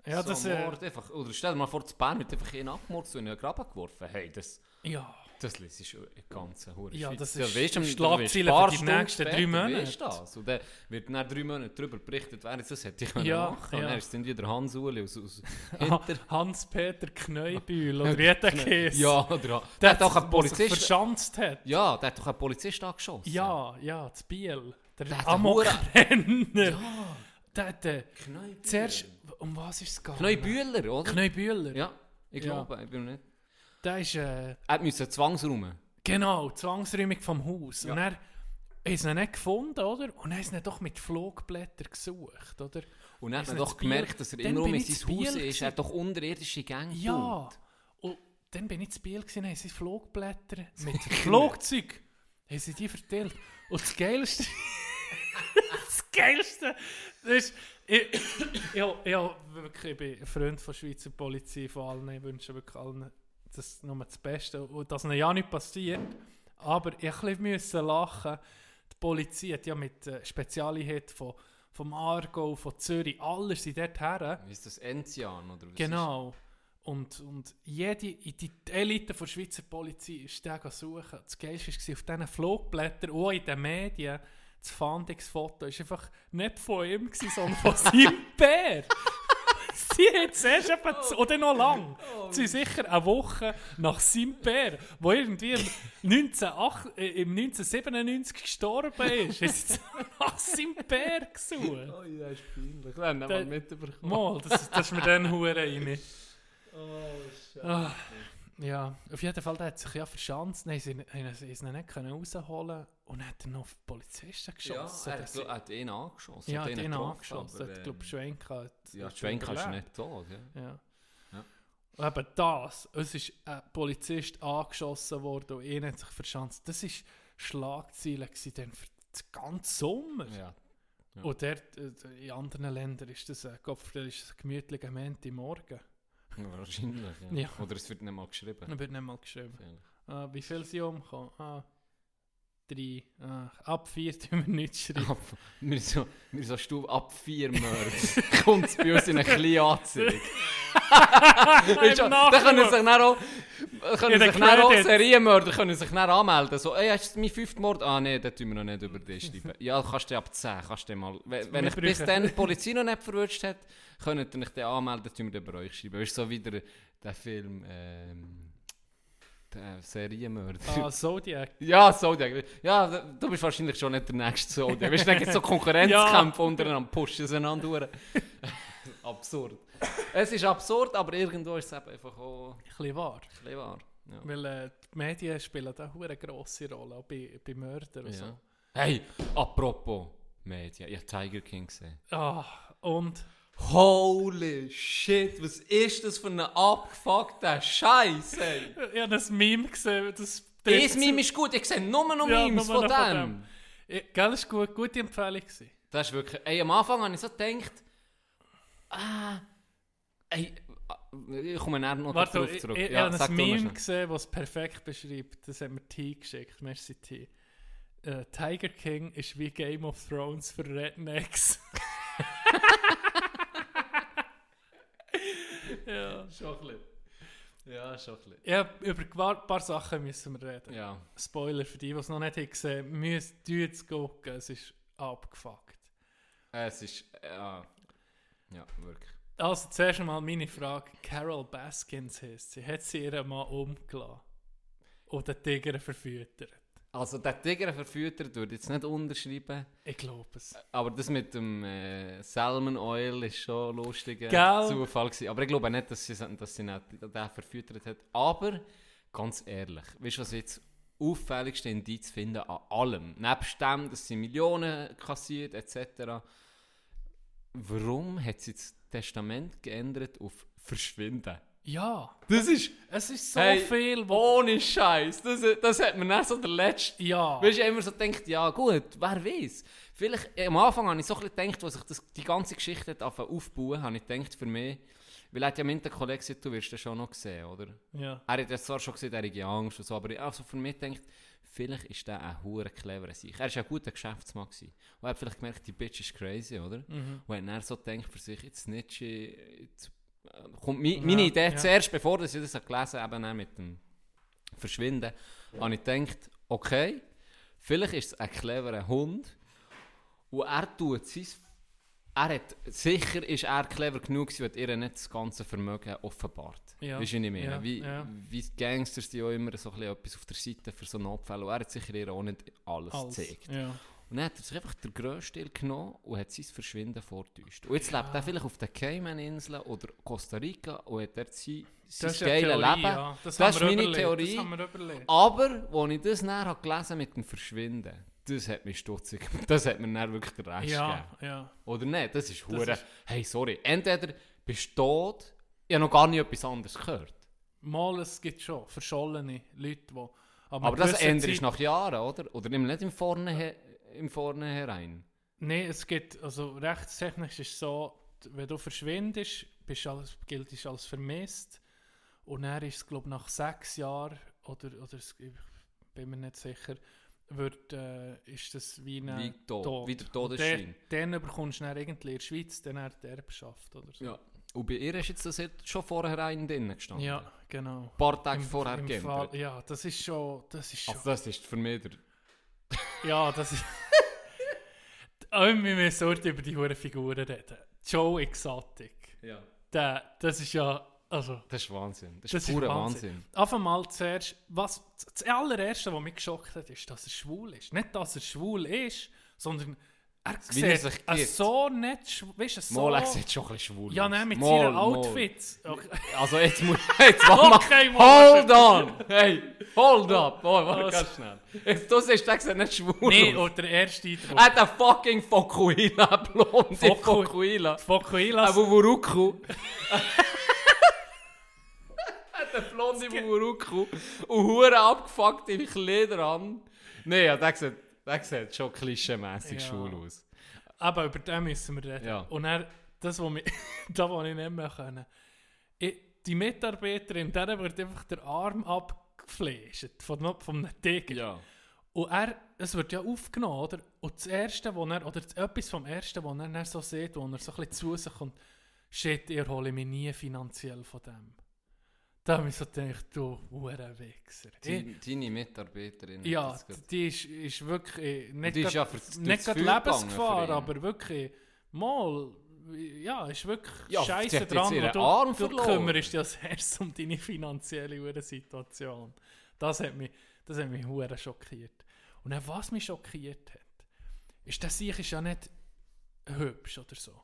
ja, so das, äh, Mord einfach. Oder stell dir mal vor, zu Bern wird einfach einen abgemordet und in einen Graben geworfen. Hey, das, ja. Das du eine ganze Hure Ja, das Ja, ist du Schlagzeilen weisst, für die Stunden nächsten drei Monate. weisst du das. Und dann wird nach drei Monaten darüber berichtet, wer das hätte ich Ja, machen. Und ja. dann ist es dann wieder Hans Uli aus, aus. [LAUGHS] Hans-Peter Kneubühl oder [LAUGHS] wie der geheißen? Ja, oder... Der hat doch einen der Polizist... verschanzt hat. Ja, der hat doch einen Polizist angeschossen. Ja, ja, das Biel. Der, Der Amokrenner. Ja, Der hat, äh, zuerst, um was ist es gegangen? Kneubühler, oder? Kneubühler. Ja. Ich Ja. glaube, ich bin nicht. Der ist, äh, Er musste zwangsräumen. genau, Zwangsräumung vom Haus. Ja. Und er sie ihn nicht gefunden, oder? Und haben sie ihn doch mit Flugblättern gesucht, oder? Und dann hat Ist doch gemerkt, dass er immer um in ich sein Haus ist. Er hat doch unterirdische Gänge Ja. gebaut. Und dann bin ich zu Biel gewesen, haben sie Flugblätter mit Flugzeug, haben sie die verteilt. Und das Geilste, das Geilste, ist, ich, ja, wirklich, ich bin Freund von Schweizer Polizei, von allen, ich wünsche wirklich allen das nur das Beste und dass ihnen ja nicht passiert. Aber ich musste lachen. Die Polizei hat ja mit äh, Spezialeinheit von vom Aargau, von Zürich, alle sind dort her. Wie ist das Enzian? Oder was Genau. Und, und jede, die die Elite der Schweizer Polizei ist den suchen. Das Geilste war auf diesen Flugblättern, auch in den Medien, das Fahndungsfoto war einfach nicht von ihm, sondern von [LAUGHS] seinem Bär. Sie hat zuerst etwa, z- oder noch lang, sie sind sicher eine Woche nach Bär, wo irgendwie im, 1908, äh, im 1997 gestorben ist, ist sie [LAUGHS] nach Bär gesucht. Oh, ja, ist peinlich. Wir haben mal mitbekommen. Mal, das, das ist mir dann hure rein. Oh, Ah, ja, auf jeden Fall, der hat sich ja verschanzt, dann sie, haben sie ihn nicht rausholen und dann hat er noch auf die Polizisten Ja, geschossen. er dass hat, er hat ihn angeschossen. ja, hat ihn getroffen, angeschossen, aber, hat, glaube ähm, ich, Schwenka. hat- Ja, hat Schwenka ist nicht tot. Ja. Ja. Ja. Und eben das, es ist ein Polizist angeschossen worden und ihn hat sich verschanzt. Das war Schlagziele gewesen dann für den ganzen Sommer. Ja. Ja. Und dort, äh, in anderen Ländern ist das ist ein gemütlicher Montagmorgen. Ja, Wahrscheinlich, ja. Ja. Oder es wird nicht mal geschrieben. Dann wird nicht mal geschrieben. Ah, wie viel sind umgekommen? Ah, drei. Ah, ab vier [LAUGHS] tun wir nicht schreiben. Ab, wir so, wir so Stufe ab vier Mörder. [LAUGHS] Kommt es bei uns in eine kleine Anzeige. Weißt du, da können sich dann auch, können den sich dann auch. Serienmörder können sich dann anmelden. So, ey, hast du mein fünfter Mord? Ah, nee, den tun wir noch nicht über dich schreiben. Ja, kannst du ab 10, kannst du mal. Wenn, wenn ich bis dann die Polizei noch nicht verwünscht hat, könnt ihr euch den anmelden, tun wir den bei euch schreiben. Weißt du, so wieder der Film, ähm, der Serienmörder. Ah, Zodiac. [LAUGHS] Ja, Zodiac. Ja, du bist wahrscheinlich schon nicht der nächste Zodiac. Weißt du, gibt es so [LAUGHS] Konkurrenzkämpfe [LAUGHS] untereinander, pushen sie einander durch. absurd. Es ist absurd, aber irgendwo ist es eben einfach auch Ein bisschen wahr. ein bisschen wahr. Ja. Weil äh, die Medien spielen da eine grosse Rolle, auch bei, bei Mördern und Ja. so. Hey, apropos Medien, ich habe Tiger King gesehen. Ah, und Holy shit, was ist das für ein abgefuckter Scheiß, ey? ich habe ein Meme gesehen, das... Das Meme ist gut, ich sehe nur noch Ja, Memes nur von von dem. Ja, Gell, ist gut, gute Empfehlung gewesen. Das ist wirklich. Ey, am Anfang habe ich so gedacht. Ah. Ey, ich komme näher noch Warte, darauf zurück. ich, ich ja, habe ein Meme gesehen, das es perfekt beschreibt. Das hat mir T geschickt. Merci T. Äh, Tiger King ist wie Game of Thrones für Rednecks. [LAUGHS] [LAUGHS] ja. Schon ein bisschen. Ja, schon ein bisschen. ja, über ein paar, Sachen müssen wir reden. Ja. Spoiler für die, die es noch nicht gesehen haben, müsst ihr jetzt gucken. Es ist abgefuckt. Es ist. Ja. Ja, wirklich. Also, zuerst einmal meine Frage. Carol Baskins heisst sie. Hat sie ihren Mann umgelassen? Oder Tiger verfüttert? Also, der Tiger verfüttert würde jetzt nicht unterschreiben. Ich glaube es. Aber das mit dem äh, Salmon Oil ist schon ein lustiger Gell? Zufall gewesen. Aber ich glaube nicht, dass sie, dass sie nicht den verfüttert hat. Aber, ganz ehrlich, weißt du, was jetzt auffälligste Indiz finde an allem? Nebst dem, dass sie Millionen kassiert etc. Warum hat sie das Testament geändert auf Verschwinden? Ja, Das ist es ist so Hey, viel, wo... ohne Scheiß. Das, das hat mir dann so der letzte Ja, Weißt du, immer so gedacht, ja gut, wer weiß. Vielleicht, äh, am Anfang habe ich so ein bisschen gedacht, als ich das, die ganze Geschichte hat aufbauen, habe ich gedacht, für mich, weil er hat ja mit der Kollege gesagt, du wirst das schon noch sehen, oder? ja. Er hat ja zwar schon gesehen, er hat Angst und so, aber ich also für mich gedacht, vielleicht ist der ein hure cleverer Sieg. Er war ein guter Geschäftsmann. Gewesen. Und er hat vielleicht gemerkt, die Bitch ist crazy, oder? Mhm. Und hat dann so gedacht für sich, jetzt nicht, jetzt kommt mi, Ja, meine Idee ja. zuerst, bevor ich das gelesen habe, mit dem Verschwinden, habe ich gedacht, okay, vielleicht ist es ein cleverer Hund und er tut sein, er hat, sicher ist er clever genug gewesen, hat ihr nicht das ganze Vermögen offenbart. Ja. Weißt du, was ich meine? Ja, Wie, ja. wie die Gangsters, die auch immer so ein bisschen etwas auf der Seite für so Notfälle und er hat sicher ihr auch nicht alles Alles. gezeigt. Ja. Und dann hat er sich einfach den grössten Teil genommen und hat sein Verschwinden vortäuscht. Und jetzt lebt er vielleicht auf den Cayman-Inseln oder Costa Rica und hat dort sein, sein Das ja geiles Leben. ja. Das, Das, ist meine überlegt, Theorie. Das. Aber, als ich das habe gelesen mit dem Verschwinden, das hat mich stutzig Das hat mir dann wirklich den Rest Ja, gegeben. ja. Oder nicht? Das ist hure. Hey, sorry. Entweder bist du tot, ich habe noch gar nie etwas anderes gehört. Mal, es gibt schon verschollene Leute, die... Aber das gewissen ändert Zeit- nach Jahren, oder? Oder nimm nicht im Vorne, im Vorne herein. Nein, es gibt, also rechtstechnisch ist es so, wenn du verschwindest, bist als, gilt es als vermisst. Und dann ist es, glaube ich, nach sechs Jahren, oder, oder ich bin mir nicht sicher, wird, äh, ist das wie ein Wie tot, wie der Todesschein. Dann bekommst du dann irgendwie in der Schweiz dann die Erbschaft oder so. Ja. Und bei ihr ist jetzt das jetzt schon vorher rein drin gestanden. Ja, genau. Ein paar Tage Im- vorher im. Fall- Ja, das ist schon, das ist schon, Also das ist für mich der... ja, das ist... Aber wir müssen heute über die hohen Figuren reden. Joe Exotic. Ja. Der, das ist ja, also, Das ist Wahnsinn. Das ist das ist purer Wahnsinn. Wahnsinn. Einmal zuerst, was, das allererste, was mich geschockt hat, ist, dass er schwul ist. Nicht, dass er schwul ist, sondern er er sieht sich so nicht, schw- weißt du, so... Molex sieht schon ein bisschen schwul ja, nein, mit Mal, seinen mal. Outfits. Okay. Also jetzt muss... [LAUGHS] Jetzt warte mal. Okay, mal. hold on! Hey, hold up! Oh, warte Was? ganz schnell. Jetzt, du siehst, der sieht nicht schwul Nee, aus. oder der erste Eindruck. Er hat einen fucking Fokuhila, blonde Foku- Fokuhila. Fokuhilas. Ein Wuruku. [LAUGHS] hat einen blonde Wuruku und hure abgefuckte Kleider an. Nein, ja, der sieht, der sieht schon klischeemässig Ja. schwul aus. Aber über den müssen wir reden. Ja. Und er, das, was wo [LAUGHS] ich nicht mehr können. Ich, die Mitarbeiterin, der wird einfach der Arm abgefläscht von, von einem Tiger. Ja. Und er, es wird ja aufgenommen, oder? Und das Erste, wo er, oder das, etwas vom Ersten, was er so sieht, wo er so ein bisschen zu sich kommt, shit, ich erhole mich nie finanziell von dem. Da habe ich so gedacht, du Hurenwichser. Ich- Deine, deine Mitarbeiterin. Ja, die ist, ist wirklich äh, nicht die ist ja für- nicht gerade Lebensgefahr, aber wirklich mal, ja, ist wirklich Ja, scheiße dran. du, Arm du kümmerst dich als erstes um deine finanzielle Uhr-Situation. Das hat mich, das hat mich hure schockiert. Und dann, was mich schockiert hat, ist, dass ich ist ja nicht hübsch oder so.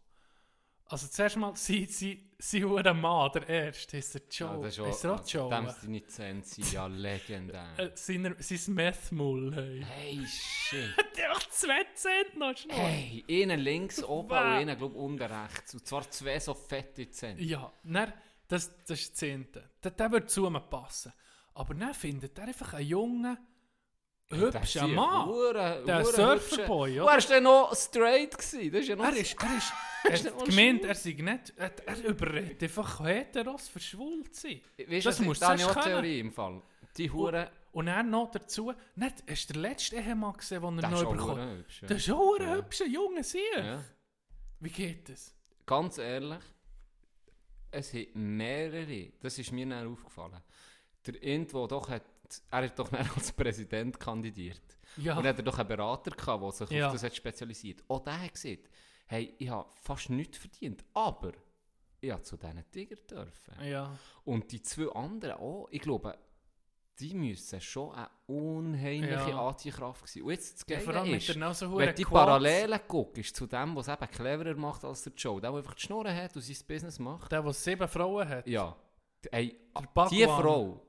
Also zuerst mal, sie, sie, sie hure Mann, der Erste, ist der Ja, Joe. das ist auch, ist er auch Joe? dem seine Zähne sind ja legendär. Äh, sein, sein Meth-Mull, hey. hey, shit. [LAUGHS] Der hat zwei Zähne noch schnell. Hey, einen links [LAUGHS] oben und einen, glaube ich, unten rechts. Und zwar zwei so fette Zähne. Ja, dann, das, das ist das Zehnte. Der, der würde zu mir passen. Aber dann findet er einfach einen jungen, hübschen Mann. Hure, Der Surferboy, oder? Er war dann noch straight. Gewesen. Das ist ja noch Er ist, er ist, [LAUGHS] er Ist hat gemeint, er sei nicht, er, er überredet einfach Heteros für schwul zu sein. Weißt das du, musst du da habe ich zuerst auch eine können. Theorie im Fall. Die Hure... Und er noch dazu, nicht, hast du den letzten Ehemann gesehen, den er Der ist noch bekommen ja. Das ist auch ein Ja. hübscher Junge, Sieg. Ja. Wie geht das? Ganz ehrlich, es hat mehrere, das ist mir dann aufgefallen. Der Int, der doch hat, er hat doch [LAUGHS] dann als Präsident kandidiert. Ja, Und er hat doch einen Berater gehabt, der sich Ja. auf das hat spezialisiert. Auch der hat gesagt, hey, ich habe fast nichts verdient, aber ich habe zu diesen Tiger dürfen. ja. Und die zwei anderen auch, ich glaube, die müssen schon eine unheimliche Ja. Anziehkraft sein. Und jetzt das ja Geile vor allem mit ist, der Nase wenn die. Parallelen guckst zu dem, was eben cleverer macht als der Joe, der, der einfach die Schnurren hat und sein Business macht, Der, der sieben Frauen hat. ja, ey, Der die. Frau,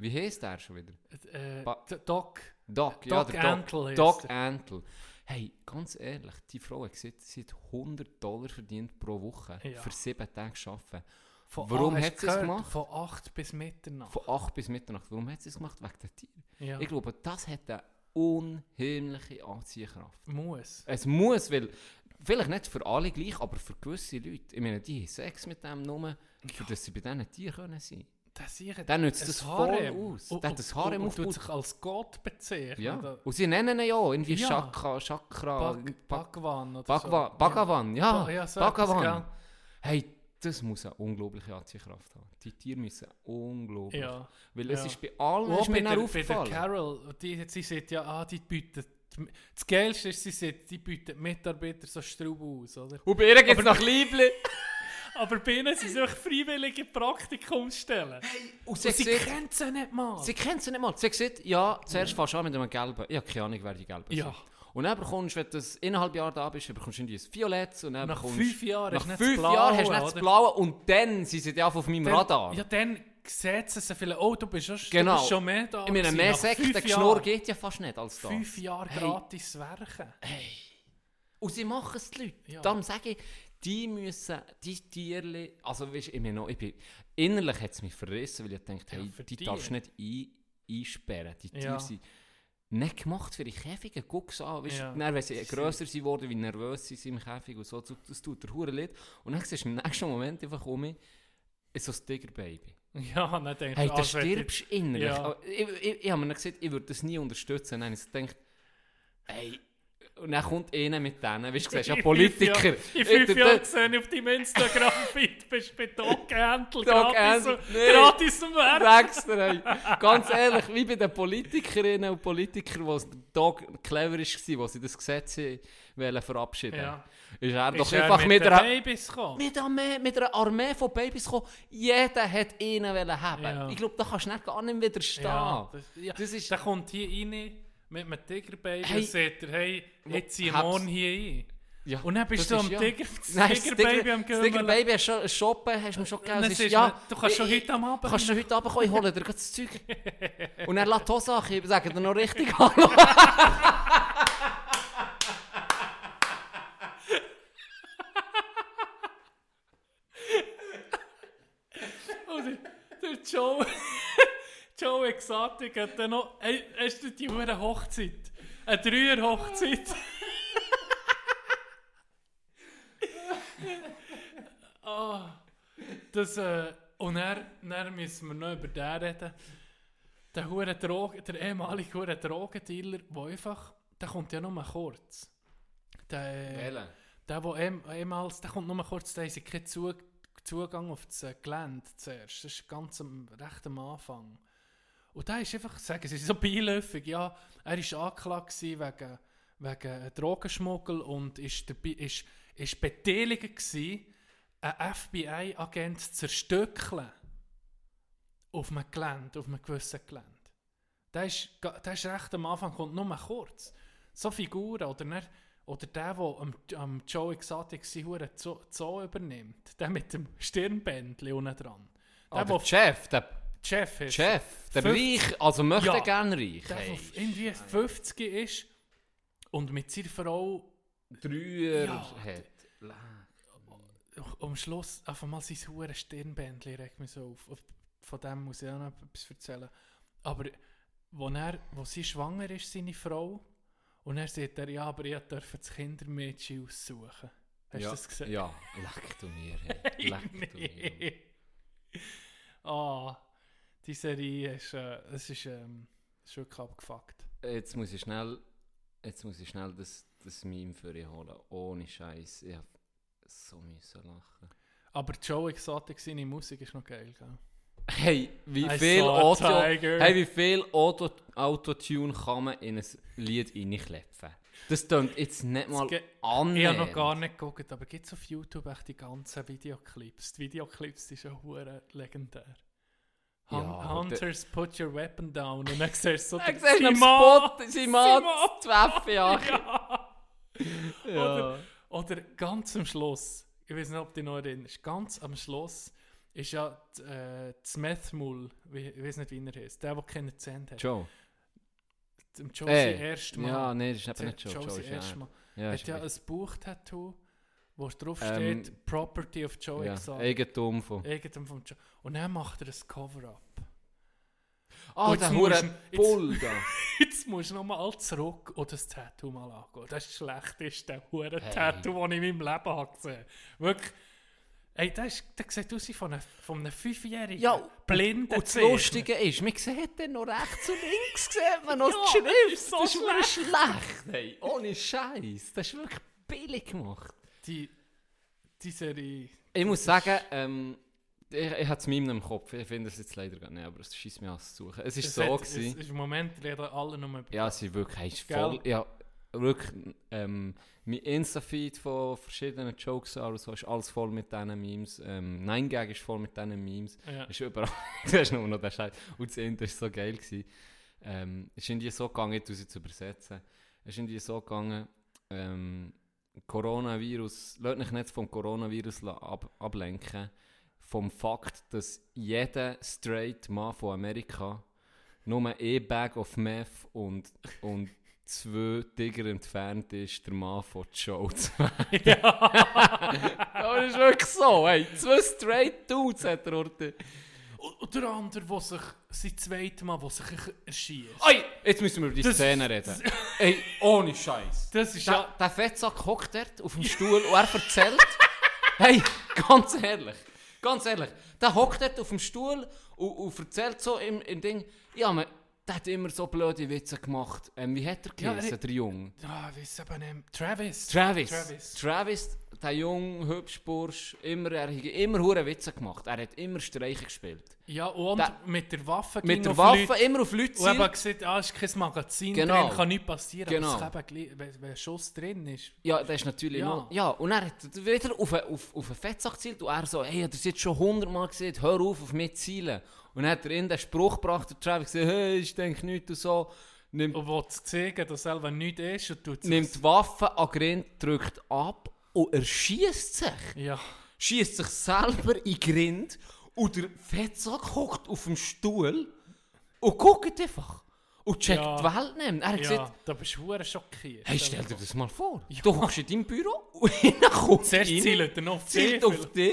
wie heisst der schon wieder? Äh, Doc. Doc, ja, Doc Doc. Antle Doc er. Antle. Hey, ganz ehrlich, die Frau hat gesagt, sie hat 100 Dollar verdient pro Woche Ja. für sieben Tage arbeiten. Von, Warum hat sie es gemacht? Von 8 bis Mitternacht. Von 8 bis Mitternacht. Warum hat sie es gemacht? Wegen der Tiere. Ja. Ich glaube, das hat eine unheimliche Anziehkraft. Muss. Es muss, weil, vielleicht nicht für alle gleich, aber für gewisse Leute. Ich meine, die haben Sex mit dem nur, für dass sie bei diesen Tieren können sein Der sicher Dann nützt das voll Harem. aus. Und- Der hat das Harem und, und, und sich als Gott bezeichnen. Ja. Und sie nennen ihn ja irgendwie Ja. Chakra, Chakra, Bhag- Bhagwan oder Bhagwan, so. Bhagavan, ja, Ba- ja, so Bhagavan. Hey, das muss eine unglaubliche Anziehkraft haben. Die Tiere müssen unglaublich. Ja. Weil es Ja. ist bei allen auch ist mir der, bei der. Carol, die, sie sagt ja, ah, die bieten. Das Geilste ist, sie sagt, die bieten Mitarbeiter so Straub aus, oder? Und bei ihr gibt es nach Liebling. [LAUGHS] Aber bei ihnen sind es freiwillige Praktikumsstellen. Und Und sie sie, sieht, kennen sie nicht mal. sie kennt sie nicht mal. Sie sagt, ja, zuerst fährst du an mit einem Gelben. Ich habe keine Ahnung, wer die Gelben Ja. sind. Und dann bekommst du, wenn du innerhalb Jahr da bist, dann bekommst du ein Violetts und dann Nach bekommst fünf Jahren nach hast du nicht fünf Jahren hast du nicht das? Blaue und dann sind sie ja auf meinem Dann- Radar. Ja, dann sieht es vielleicht, oh, du bist schon, du Genau. bist schon mehr da. ich meine, mehr Nach Sekt, fünf der Geschnurr geht ja fast nicht als das. Fünf Jahre Hey. gratis werken. Und sie machen es, die Leute. Ja. Darum sage ich, die müssen, die Tierli, also weißt, ich, noch, ich bin, innerlich hat es mich verrissen, weil ich dachte, Ja, hey, für die die. darfst du nicht ein, einsperren. Die Tiere Ja. sind nicht gemacht für die Käfige. Guck es an, weißt, Ja. dann, wenn sie grösser sind worden, wie nervös sie sind im Käfig und so, das, tut der Hure leid. Und dann siehst du im nächsten Moment einfach um mich, so ein Tigerbaby. [LAUGHS] Ja, dann denkst Hey, du, da wenn stirbst du innerlich. Ja. Aber Ich, ich, ich habe mir gesagt, ich würde das nie unterstützen. Dann habe ich gedacht, hey, und dann kommt einer mit denen, weißt du, du siehst ja In Politiker. fünf Jahren- In fünf Ich- gesehen auf deinem Instagram-Feed [LAUGHS] bist du bei Dog Händel Dog gratis, nee. gratis um Werk. Ganz ehrlich, wie bei den Politikerinnen und Politikern, wo es da clever war, wo sie das Gesetz wollen verabschieden Ja. Ist er doch Ist er einfach mit mit, einer, Babys gekommen? mit, Armee, mit einer Armee von Babys gekommen. Jeder hat einen haben. Ja. Ich glaube, da kannst du nicht gar nicht widerstehen. Ja, das, ja. Das ist- der kommt hier rein mit einem Tigerbaby Hey. sagt er, hey, jetzt zieh Hab's. morgen hier ein. Ja, Und dann bist du am ja- Tiger, [LAUGHS] Nein, Tiger- am Das Gümmeln. Tigerbaby hast du schon shoppen, hast du mir schon gegeben. Ist- sagst du, kannst schon ich- heute am Abend Kannst du rein. heute Abend kommen, ich hole dir das Zeug. [LAUGHS] Und er lässt die an, ich sage dir noch richtig Hallo. [LAUGHS] Oder der Joe, Joe Exotic hat dann noch, hey, hast du die Hure Hochzeit? Eine Dreier Hochzeit. [LAUGHS] Ah, das, äh, und dann, dann müssen wir noch über den reden. Der, hure Drogen, der ehemalige hure Drogendealer, der einfach, der kommt ja nur mal kurz. Der, der, der ehm, ehemals, der kommt nur kurz, der hat keinen Zug, Zugang auf das Gelände zuerst. Das ist ganz am, recht am Anfang. Und da ist einfach, sagen sie so beiläufig, ja, er war angeklagt wegen, wegen Drogenschmuggel und ist, dabei, ist, ist beteiligt gewesen, einen FBI-Agent zu zerstückeln. Auf einem Gelände, auf einem gewissen Gelände. Der ist, der ist recht am Anfang, kommt nur kurz. So Figuren, oder, nicht, oder der, der am, am Joe Exotic seinen Zoo, Zoo übernimmt. Der mit dem Stirnbändchen unten dran. Der, Ah, der der Chef, der Chef ist. Chef, der Fünf- Reich, also möchte Ja. gerne reich. Der, Hey. irgendwie 50 ist und mit seiner Frau Dreier Ja. hat. am Schluss einfach mal sein hure Stirnbändchen regt mich so auf. Von dem muss ich auch noch etwas erzählen. Aber wo, er, wo sie schwanger ist, seine Frau, und er sagt er, ja, aber ich durfte das Kindermädchen aussuchen. Hast du ja, das gesehen? Ja, leck du mir. Hey. [LAUGHS] Leck du mir. Ah, die Serie ist, äh, es ist, ähm, ist wirklich abgefuckt. Jetzt muss ich schnell, jetzt muss ich schnell das, das Meme für dich holen. Ohne Scheiß. Ich hab so müssen lachen. Aber Joe Exotic, seine Musik ist noch geil, gell? Hey, wie I viel Auto, hey, wie viel Auto, Autotune kann man in ein Lied reinklepfen? Das klingt jetzt nicht mal annähernd. Ich habe noch gar nicht geguckt, aber gibt es auf YouTube echt die ganzen Videoclips? Die Videoclips die sind schon legendär. Hun Hunters, put your weapon down. Und dann siehst du so [LAUGHS] den- Simon! Spot, Simon! Waffe ja. Ja. Oder, oder ganz am Schluss, ich weiß nicht, ob du dich noch erinnerst, ganz am Schluss ist ja äh, wie- ich weiß nicht, wie er heißt, der, der keine Zähne hat. Joe. Dem Joe Äh, sein erstes Mal. Ja, nee, das ist eben nicht Joe. Joe sein ist erstes ja, hat ja ein Buchtattoo, wo drauf Ähm, steht Property of Joe ja, Exotic. Eigentum von... Irgendeinem vom Joe. Und dann macht er ein Cover-up. Ah, jetzt der musst hure du- jetzt- Bull [LAUGHS] da. Jetzt musst du nochmal zurück und das Tattoo mal angehen. Das ist das schlechteste hure Hey. Tattoo, das ich in meinem Leben habe gesehen Wirklich. Ey, das, ist, das sieht aus wie von einem, von einem Fünfjährigen. Ja, blinden Und das. Lustige ist, man sieht dann noch rechts und links, sieht man noch Ja, die Schrift. ist so das ist wirklich schlecht. Hey, ohne Scheiß. Das ist wirklich billig gemacht. Die, die Serie... Ich muss sagen, ähm, ich, ich habe es mir im Kopf. Ich finde es jetzt leider gar nicht, aber es schießt mir an zu suchen. Es ist es so hat- es gewesen. ist Im Moment reden alle nur über Ja, sie wirklich, ist voll, ja, wirklich, ähm, mein Insta-Feed von verschiedenen Jokes und so ist alles voll mit diesen Memes. Ähm, Nein Gag ist voll mit diesen Memes. Ja. Ist überall, [LAUGHS] du hast nur noch den Scheiß. Und das Ende war so geil. Gewesen. Ähm, es ist irgendwie so gegangen, ich sie zu übersetzen. Es ist irgendwie so gegangen, ähm, Coronavirus, lasst euch nicht vom Coronavirus ab, ablenken, vom Fakt, dass jeder straight Mann von Amerika nur ein Bag of Meth und, und zwei Tiger entfernt ist, der Mann von Joe 2. [LAUGHS] ja, das ist wirklich so, hey, zwei straight Dudes hat er orte. Und der andere, der sich sein zweites Mal, der sich erschießt. Ey, jetzt müssen wir über die Das- Szene reden. Ey, ohne Scheiß. Das ist Der, ja... der Fettsack hockt dort auf dem Stuhl und er erzählt. [LAUGHS] hey, ganz ehrlich. Ganz ehrlich. Der hockt dort auf dem Stuhl und, und erzählt so im, im Ding. Ja, man, der hat immer so blöde Witze gemacht. Ähm, wie hat er Ja, geheißen, er- der Junge? Ah, wie ist es eben? ähm, Travis. Travis. Travis. Travis, der junge, hübsche Bursch, immer, er hat immer hure Witze gemacht. Er hat immer Streiche gespielt. Ja, und Der- mit der Waffe Mit der Waffe, Leute- immer auf Leute Und eben zielen. gesagt, ah, ist kein Magazin Genau. drin, kann nichts passieren. Genau. Aber es eben, gleich- wenn, wenn ein Schuss drin ist. Ja, das ist natürlich Ja. noch... Ja, und er hat wieder auf, auf, auf einen Fettsack gezielt und er so, hey, es jetzt schon hundertmal gesehen, hör auf, auf mich zu zielen. Und dann hat er in den Spruch gebracht, der Travis gesagt, hey, ich denke nichts und so. Nimmt, Und will zeigen, dass selber nichts ist und tut nimmt die Waffe an den Grind, drückt ab und er schießt sich. Ja. Schießt sich selber in den Grind und der Fettsack hockt auf dem Stuhl und guckt einfach. Und checkt Ja. die Welt nicht. Er hat gesagt, Ja, da bist du verdammt schockiert. hey, stell dir das mal vor. Du hockst in deinem Büro und [LAUGHS] dann kommt Zuerst rein. zielt er noch auf zielt dich. auf dich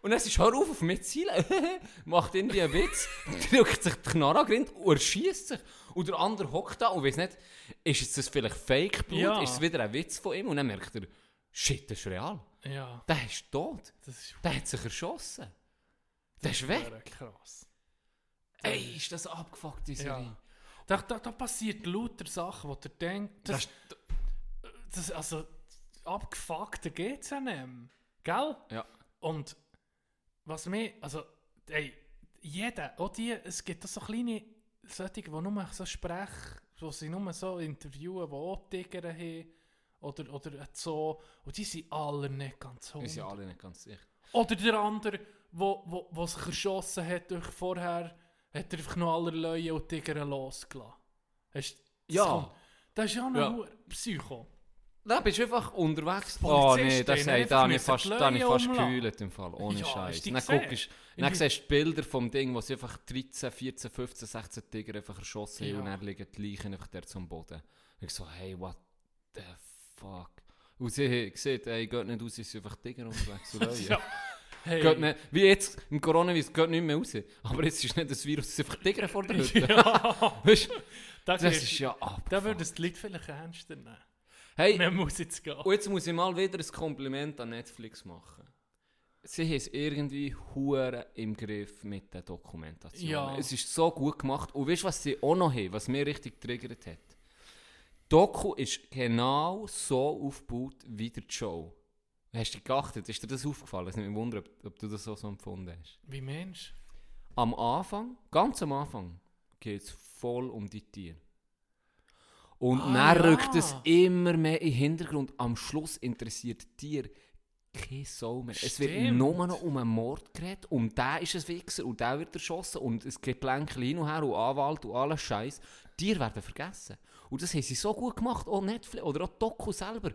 und dann ist hör auf auf mich zu zielen. [LAUGHS] Macht irgendwie einen Witz, [LAUGHS] drückt sich die Knarre an und er schießt sich. Und der andere hockt da und weiß nicht, ist jetzt das vielleicht Fake-Blut, Ja. ist es wieder ein Witz von ihm und dann merkt er, shit, das ist real. Ja, Der ist tot. das ist Der hat sich erschossen. Der ist weg. krass. Ey, ist das abgefuckt, die Serie. Ja. Da, da, da passiert lauter Sachen, wo du denkst, das, das, also abgefuckter geht's nicht mehr. Gell? Ja. Und was mir, also, ey, jeder, auch die, es gibt so kleine solche, die nur so sprechen, wo sie nur so interviewen, die auch Tiger haben, oder, oder so, und die sind alle nicht ganz Wir sind hundert. alle nicht ganz sicher. Oder der andere, wo, wo, wo sich erschossen hat durch vorher, hat er einfach noch allerlei und Tiger losgelassen. Hast, das Ja. kommt- Das ist ja ein Ja. Psycho. Da bist du einfach unterwegs. Oh nee, das die sei, da habe ich fast, die da ich Leute fast gekühlt im Fall, ohne Ja, Scheiß. Dann guckst dann siehst du die Bilder vom Ding, wo sie einfach 13, 14, 15, 16 Tiger einfach erschossen haben Ja. und dann liegen die Leichen einfach dort zum Boden. Ich so, hey, what the fuck. Und sie haben gesagt, ey, geht nicht raus, es sind einfach Tiger unterwegs. So, [LAUGHS] Ja. Hey. Geht nicht, wie jetzt im Coronavirus, geht nicht mehr raus. Aber jetzt ist nicht das Virus, es sind einfach Tiger vor der [LAUGHS] Hütte. ja. Weißt Das, das ist, ist ja ab. da würden die Leute vielleicht ernster nehmen. Hey, Dann muss jetzt gehen. Und jetzt muss ich mal wieder ein Kompliment an Netflix machen. Sie haben es irgendwie hure im Griff mit der Dokumentation. Ja. Es ist so gut gemacht. Und weißt du, was sie auch noch haben, was mir richtig getriggert hat? Doku ist genau so aufgebaut wie der Show. Hast du geachtet? Ist dir das aufgefallen? Es ist nicht Wunder, ob, ob du das so, so empfunden hast. Wie Mensch? Am Anfang, ganz am Anfang, geht es voll um die Tiere. Und Ah, dann ja. rückt es immer mehr in den Hintergrund. Am Schluss interessiert Tier keine Sau mehr. Es wird Stimmt. nur noch um einen Mord geredet. Um den ist ein Wichser und der wird erschossen. Und es gibt Plänkel hin und her und Anwalt und alles Scheiß. Tiere werden vergessen. Und das haben sie so gut gemacht. Auch Netflix oder auch Doku selber.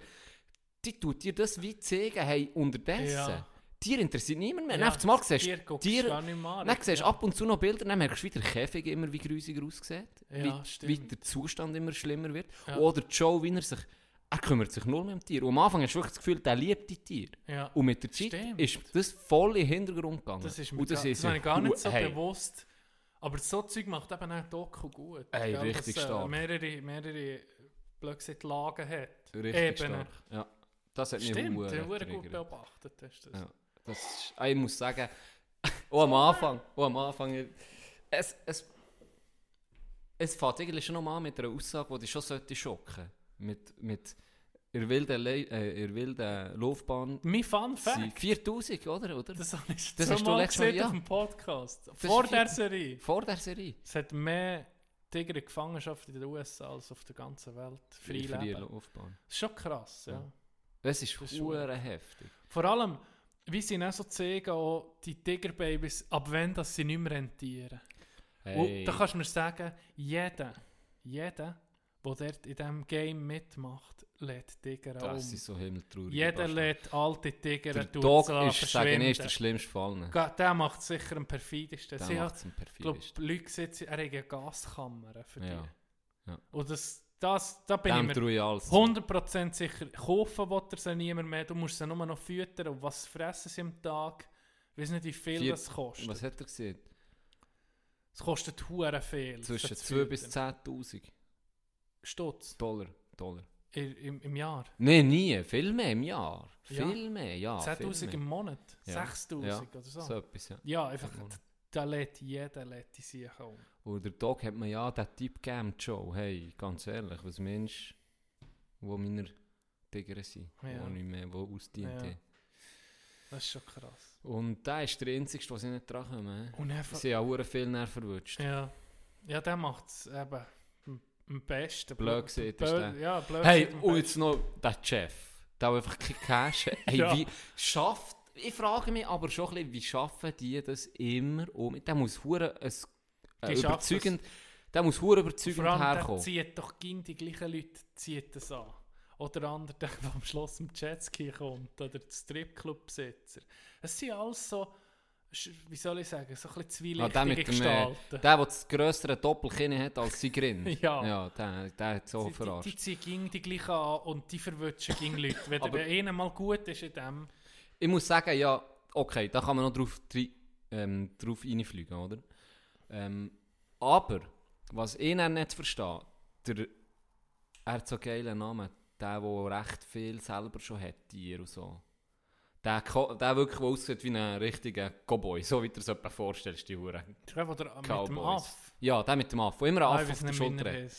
Die tut dir das wie zeigen, hey, unterdessen. Ja. Tier interessiert niemand mehr. Ja, Ja, mal siehst Tier Tier, gar nicht mehr an. dann siehst Ja. ab und zu noch Bilder, dann merkst du, wie der Käfig immer wie grusiger aussieht. Ja, wie, wie der Zustand immer schlimmer wird. Ja. Oder Joe, wie er sich... Er kümmert sich nur um Tier. Und am Anfang hast du wirklich das Gefühl, der liebt die Tiere. Ja. Und mit der Zeit Stimmt. ist das voll in den Hintergrund gegangen. Das ist mir und das gar, ist das ich gar nicht so hey, bewusst. Aber so Zeug macht eben auch Doku gut. Ey, gell, richtig dass, äh, stark. Mehrere, mehrere blöd gesagt, Lagen hat. Richtig Ebenen. stark. Ja. Das hat mich Stimmt, du hast gut beobachtet. Hast du das. Ja. Das ist, ich muss sagen, auch [LAUGHS] am Anfang, auch am Anfang, es, es, es fängt eigentlich schon mal an mit einer Aussage, die dich schon sollte schocken. Mit, mit ihr wilden, Le äh, ihr wilden Laufbahn Mein Fun sind Fact. 4000, oder? oder? Das habe ich Das hast du letztes Mal- gesehen ja. auf dem Podcast. Vor der Serie. Vor der Serie. Es hat mehr Tiger in Gefangenschaft in den USA als auf der ganzen Welt. Frei Für die leben. Laufbahn. Das ist schon krass, ja. Ja. Das ist, hure heftig. Vor allem, wie sie auch so zeigen, auch die Tigerbabys, ab wann dass sie nicht mehr rentieren. Hey. Und da kannst du mir sagen, jeder, jeder, der dort in diesem Game mitmacht, lädt Tiger Das um. ist so himmeltraurig. Jeder lädt alte Tiger Der Dog ist, sagen ist der schlimmste Fall. Der macht es sicher am perfidesten. Der macht es am ich glaube, perfidesten. Leute sitzen, er hat eine Gaskammer für Ja. dich. Ja. Und das, das, da bin Dem ich mir traue ich alles. 100% sicher. Kaufen will er sie niemand mehr. Du musst sie nur noch füttern. Und was fressen sie am Tag? Ich weiß nicht, wie viel Vier- das kostet. Was hat er gesehen? Es kostet hure viel. Zwischen sie zu 2 bis füttern. 10.000 Stutz Dollar. Dollar. im, im, im Jahr. Nein, nie. Viel mehr im Jahr. Ja. Viel mehr, ja. 10.000 viel im mehr. Monat. Ja. 6.000 Ja. oder so. So etwas, ja. Ja, einfach, Im Monat. da lädt jeder lädt die sich um. Und der Dog hat mir ja den Tipp gegeben, Joe. Hey, ganz ehrlich, was meinst du, wo meine Tiger sind? Ja. Wo nicht mehr, wo ausdient Ja. haben. Das ist schon krass. Und der ist der einzige, der sie nicht dran kommen. Und Sie einfach, haben ja auch viel näher verwutscht. ja, ja, der macht es eben am- besten. Blöd gesagt ist der. Ja, blöd Hey, und jetzt noch der Chef. Der einfach kein Cash. [LAUGHS] Hey, Ja. wie schafft... Ich frage mich aber schon ein bisschen, wie schaffen die das immer um... Der muss hure äh, überzeugend... Der muss hure überzeugend Vor allem, der herkommen. zieht doch ging die gleichen Leute zieht das an. Oder der andere, [LAUGHS] der am Schluss im Jetski kommt. Oder der Stripclub-Besitzer. Es sind alles so, wie soll ich sagen, so ein bisschen Ah, der zwielichtige mit dem, äh, Gestalten. Der, der das grössere Doppelkinn hat als sein Grin. [LAUGHS] Ja. Ja, der, der hat so die, die, die verarscht. ziehen ging die gleich an und die verwutschen ging Leute. Wenn Aber- der einer mal gut ist in dem, Ich muss sagen, ja, okay, da kann man noch drauf, ähm, drauf reinfliegen, oder? Ähm, aber, was ich dann nicht verstehe, der, er hat so geilen Namen, der, der recht viel selber schon hat, Tier und so. Der, Ko- der wirklich aussieht wie ein richtiger Cowboy, so wie du dir das etwa vorstellst, die Hure. ist einfach der mit dem. Aff. Ja, der mit dem Affe, der immer Affe ich auf der Schulter er hat.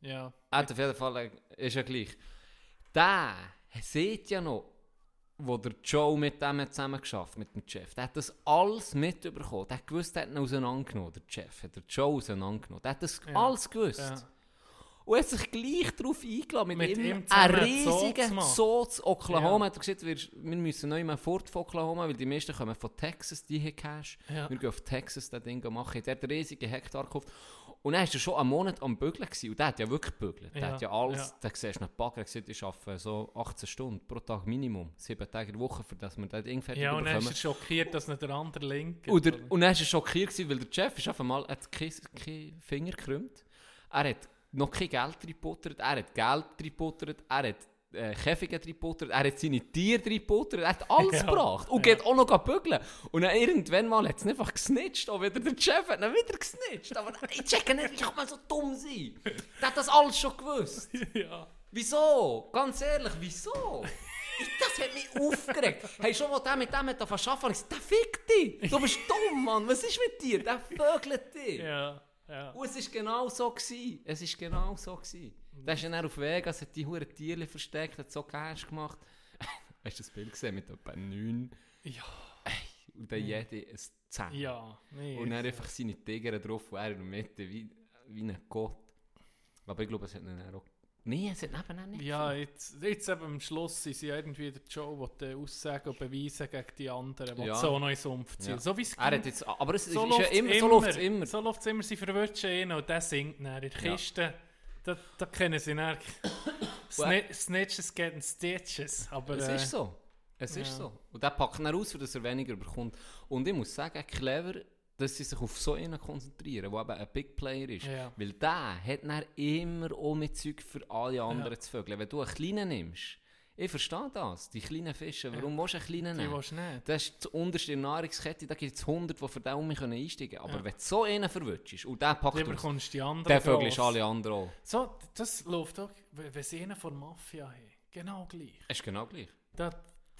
Ja. Er hat auf jeden Fall, äh, ist ja gleich. Der sieht ja noch, wo der Joe mit dem hat zusammen geschafft mit dem Chef. Der hat das alles mitbekommen. Der hat gewusst, der hat ihn auseinandergenommen, der Chef. Hat der Joe auseinandergenommen. Der hat das Ja. alles gewusst. Ja. Und er hat sich gleich darauf eingeladen, mit, Mit ihm, einen einen riesigen. Zoo zu Oklahoma. Ja. Hat er gesagt, wir, wir müssen neu mal fort von Oklahoma, weil die meisten kommen von Texas, die haben Cash. Ja. Wir gehen auf Texas das Ding machen. Der hat einen riesigen Hektar gekauft. Und dann war er schon einen Monat am Bügeln. Gewesen. Und der hat ja wirklich gebügelt. Der Ja, hat ja alles, ja. der siehst du nicht Bagger, er gesagt, ich arbeite so 18 Stunden pro Tag Minimum. Sieben Tage in der Woche, für das wir das Ding fertig Ja, und dann ist bekommen. er schockiert, dass nicht der andere linkt. Und, der, und dann war er schockiert, gewesen, weil der Chef ist auf einmal, hat keinen kein Finger gekrümmt. Er hat noch kein Geld reingebuttert, er hat Geld reingebuttert, er hat äh, Käfige reingebuttert, er hat seine Tiere reingebuttert, er hat alles Ja, gebracht und ja. geht auch noch bügeln. Und dann irgendwann mal hat es einfach gesnitcht, auch wieder der Chef hat ihn wieder gesnitcht. Aber ich checke nicht, wie kann man so dumm sein? Der hat das alles schon gewusst. [LAUGHS] ja. Wieso? Ganz ehrlich, wieso? Das hat mich aufgeregt. Hey, schon mal der mit dem hat angefangen zu arbeiten, ich gesagt, der fickt dich. Du bist dumm, Mann. Was ist mit dir? Der vögelt dich. Ja, ja. Und es war genau so. Gewesen. Es war genau so. Gewesen. Der ist ja dann auf Vegas, hat die hure Tiere versteckt, hat so Cash gemacht. [LAUGHS] Hast du das Bild gesehen mit etwa 9? Ja. Und dann jede ein 10. Ja, nee. Und dann einfach seine Tiger drauf und er in der Mitte wie, wie ein Gott. Aber ich glaube, es hat ihn auch... Nein, es hat nebenan nicht Ja, jetzt, jetzt eben am Schluss sind sie irgendwie der Joe, der Aussagen und Beweisen gegen die anderen, die Ja. so noch ins Sumpf ziehen. Ja. So wie es Er hat jetzt, aber es so ist ja läuft's immer, so läuft's immer. So läuft es immer. Sie verwirrschen ihn und der singt dann in der Ja. Kiste. Da, da kennen sie dann [COUGHS] Sni Snitches getting Stitches. Aber, Es äh, ist so. Es ist ja. so. Und der packt dann aus, dass er weniger bekommt. Und ich muss sagen, clever, dass sie sich auf so einen konzentrieren, der eben ein Big Player ist. Ja. Weil der hat dann immer auch mit Zeug für alle anderen zu vögeln. Wenn du einen kleinen nimmst, ich verstehe das, die kleinen Fische, warum willst du einen kleinen Die nehmen? willst du nicht. Das ist die unterste Nahrungskette, da gibt es 100, die für den um mich einsteigen können. Aber Ja. wenn du so einen verwutschst und der packt Lieber aus, du die anderen der Vögel ist gross. alle anderen auch. So, das läuft auch, wenn sie einen von Mafia haben. Genau gleich. Es ist genau gleich. Da,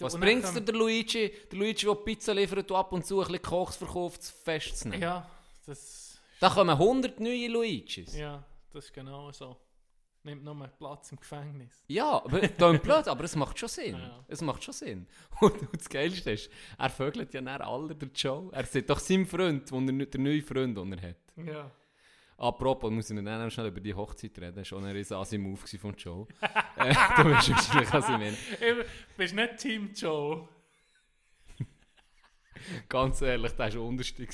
Was und dann dir, der Luigi? Der Luigi, der Pizza liefert und ab und zu ein bisschen Kochs verkauft, festzunehmen. Ja, das, Da kommen 100 neue Luigis. Ja, ja, das ist genau so. Nimmt nur Platz im Gefängnis. aber, [LAUGHS] da blöd, aber es macht schon Sinn. Ja. Es macht schon Sinn. Und, [LAUGHS] und das Geilste ist, er vögelt ja dann alle, der Joe. Er sieht doch seinem Freund, wo er, der neue Freund, den er hat. Ja. Apropos, muss ich dann noch schnell über die Hochzeit reden. Schon ein riesen Asi-Move von Joe. [LAUGHS] äh, du weißt wahrscheinlich, meine. Du bist nicht Team Joe. Ganz ehrlich, der war unterste.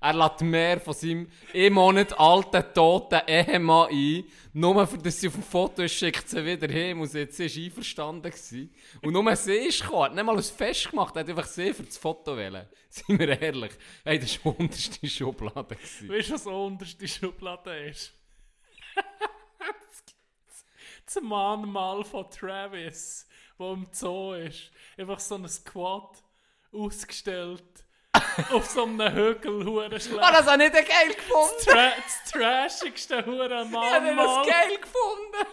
Er lädt mehr von seinem im Monat alten, toten Ehemann ein, nur für das sie auf dem Foto ist, schickt sie wieder hin und jetzt ist einverstanden gewesen. Und nur sie ist gekommen, hat nicht mal ein Fest gemacht, hat einfach sie für das Foto wählen. [LAUGHS] Seien wir ehrlich, hey, das war die unterste Schublade. Gewesen. Weißt du, was so unterste Schublade ist? [LAUGHS] das Mahnmal von Travis, wo im Zoo ist. Einfach so ein Squad ausgestellt. auf so einem Hügel, hure schlecht. [LAUGHS] Ah, das habe ich nicht geil gefunden! Tra das trashigste hure Ich habe das geil gefunden!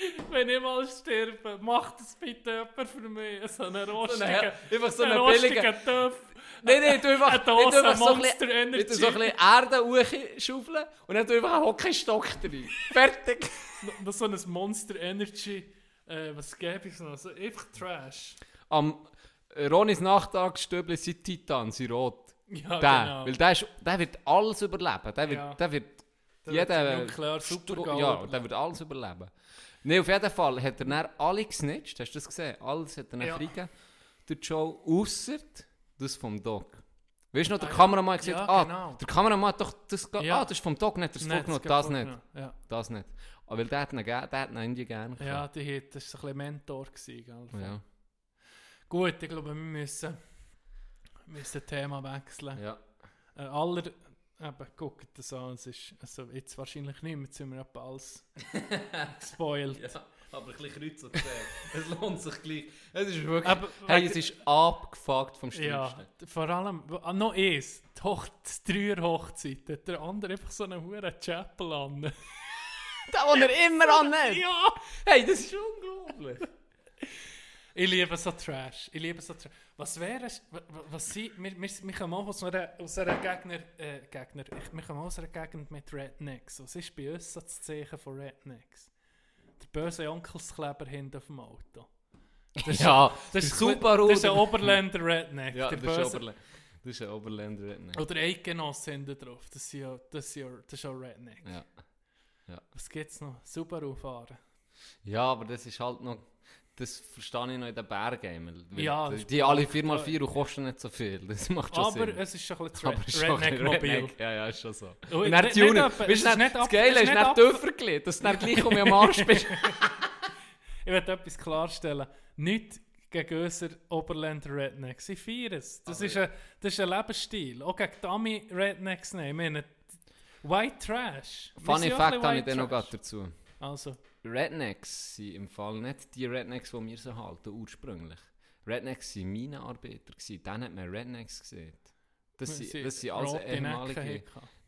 [LAUGHS] Wenn ich mal sterbe, macht das bitte jemand für mich. So einen rostigen, einfach so einen rostigen billigen- Töpf. Nein, nein, du einfach, Eine ich Dose einfach so ein bisschen- ich so ein bisschen Erde hochschaufeln und dann tu einfach einen Hockeystock rein. [LAUGHS] Fertig! Noch so ein Monster Energy. Äh, was gäbe es noch? So, einfach Trash. Am äh, Ronis Nachtagsstübli sind Titan, sind rot. Ja, der, genau. weil der, ist, der wird alles überleben. Der wird, Ja. der wird Der jeder Nuklear Supergau Ja, überleben. der wird alles überleben. Nein, auf jeden Fall hat er dann alle gesnitcht. Hast du das gesehen? Alles hat er dann Ja. freigegeben. Der Joe, ausser das vom Dog. Weißt du noch, der Ah, ja. Kameramann hat gesagt, Ja, ah, genau. der Kameramann hat doch das, Ja. ah, das ist vom Dog nicht, das ist vorgenommen, das nicht. Ja. Das nicht. Aber weil der hat ihn, der hat ihn in Indien gerne Ja, gehabt. hat, das war ein bisschen Mentor. Gewesen, gell? Ja. Gut, ich glaube, wir müssen, müssen Thema wechseln. ja. Äh, aller, eben, guckt das an, es ist also jetzt wahrscheinlich nicht mehr, jetzt sind wir etwa alles [LAUGHS] gespoilt. Ja, aber ein bisschen Kreuz und. Es lohnt sich gleich. Es ist wirklich... Aber hey, es ist abgefuckt vom Ja, Stärksten. vor allem, ah, noch eins, die, Hoch die Dreier-Hochzeit, hat der andere einfach so eine hure Chapel an. [LAUGHS] [LAUGHS] Der, den er immer annimmt. ja! Hey, das ist unglaublich. Ich liebe so Trash. Ich liebe so Trash. Was wäre es? wa- wa- Was sie, wir, wir, wir kommen auch aus einer, aus einer Gegner, äh, Gegner, ich, wir kommen aus einer Gegend mit Rednecks. Was ist bei uns so das Zeichen von Rednecks? Der böse Onkelskleber hinten auf dem Auto. Das ist, [LAUGHS] Ja, das ist, Subaru. Das ist ein Oberländer Redneck. Ja, der das ist, böse, Oberle das ist ein Oberländer. Redneck. Oder Eidgenosse hinten drauf. Das, sind ja, das, sind ja, das ist auch Redneck. Ja. Was gibt's noch? Subaru fahren. ja, aber das ist halt noch... Das verstehe ich noch in den Bergen. Ja, die, alle klar. 4x4 und kosten nicht so viel. Das macht schon Aber Sinn. es ist schon ein bisschen Redneck-Mobil. Redneck. Ja, ja, ist schon so. Oh, Und dann nicht- Tuner. nicht ab- Weißt es du, ist dann- nicht das Geile ist nicht tiefer gelegt, dass du dann gleich um am Arsch [LAUGHS] bist. Ich möchte etwas klarstellen. Nicht gegen unsere Oberländer Rednecks. Ich feiere es. Das, ist ein, das ist ein Lebensstil. Auch gegen Dummy Rednecks nehmen. Ich meine, White Trash. Funny Fact habe ich dann noch dazu. Also, Rednecks sind im Fall nicht die Rednecks, die wir so halten, ursprünglich. Rednecks waren Minenarbeiter. gewesen. Dann hat man Rednecks gesehen. Das sind, das sind alles ehemalige,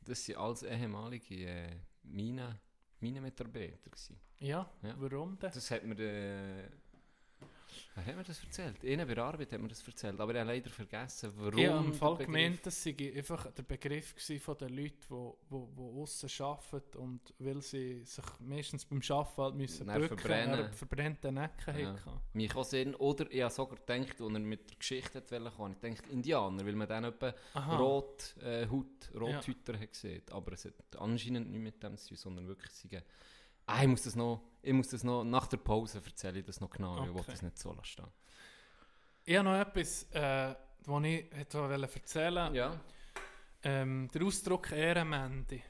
das sind alles ehemalige äh, Minen, Minenmitarbeiter. gewesen. Ja, Ja. warum denn? Das hat mir... Äh, wer hat mir das erzählt? Ihnen bei der Arbeit hat mir das erzählt, aber ich habe leider vergessen, warum Ich habe im Fall gemeint, das sei einfach der Begriff von den Leuten, die wo, wo, wo aussen arbeiten und weil sie sich meistens beim Arbeiten halt müssen Dann bücken, verbrennen. verbrennte Necken Ja. hatten. Mich auch Sinn. Oder ich habe sogar gedacht, als er mit der Geschichte kommen, ich dachte Indianer, weil man dann etwa rot äh, Haut, Rothüter hat gesehen. Aber es hat anscheinend nicht mit dem zu tun, sondern wirklich sagen, ah, ich muss das noch, ich muss das noch, nach der Pause erzähle ich das noch genau, ich will Okay. das nicht so lassen. Ich habe noch etwas, äh, was ich hätte erzählen Ja. ähm, Der Ausdruck Ehrenmende.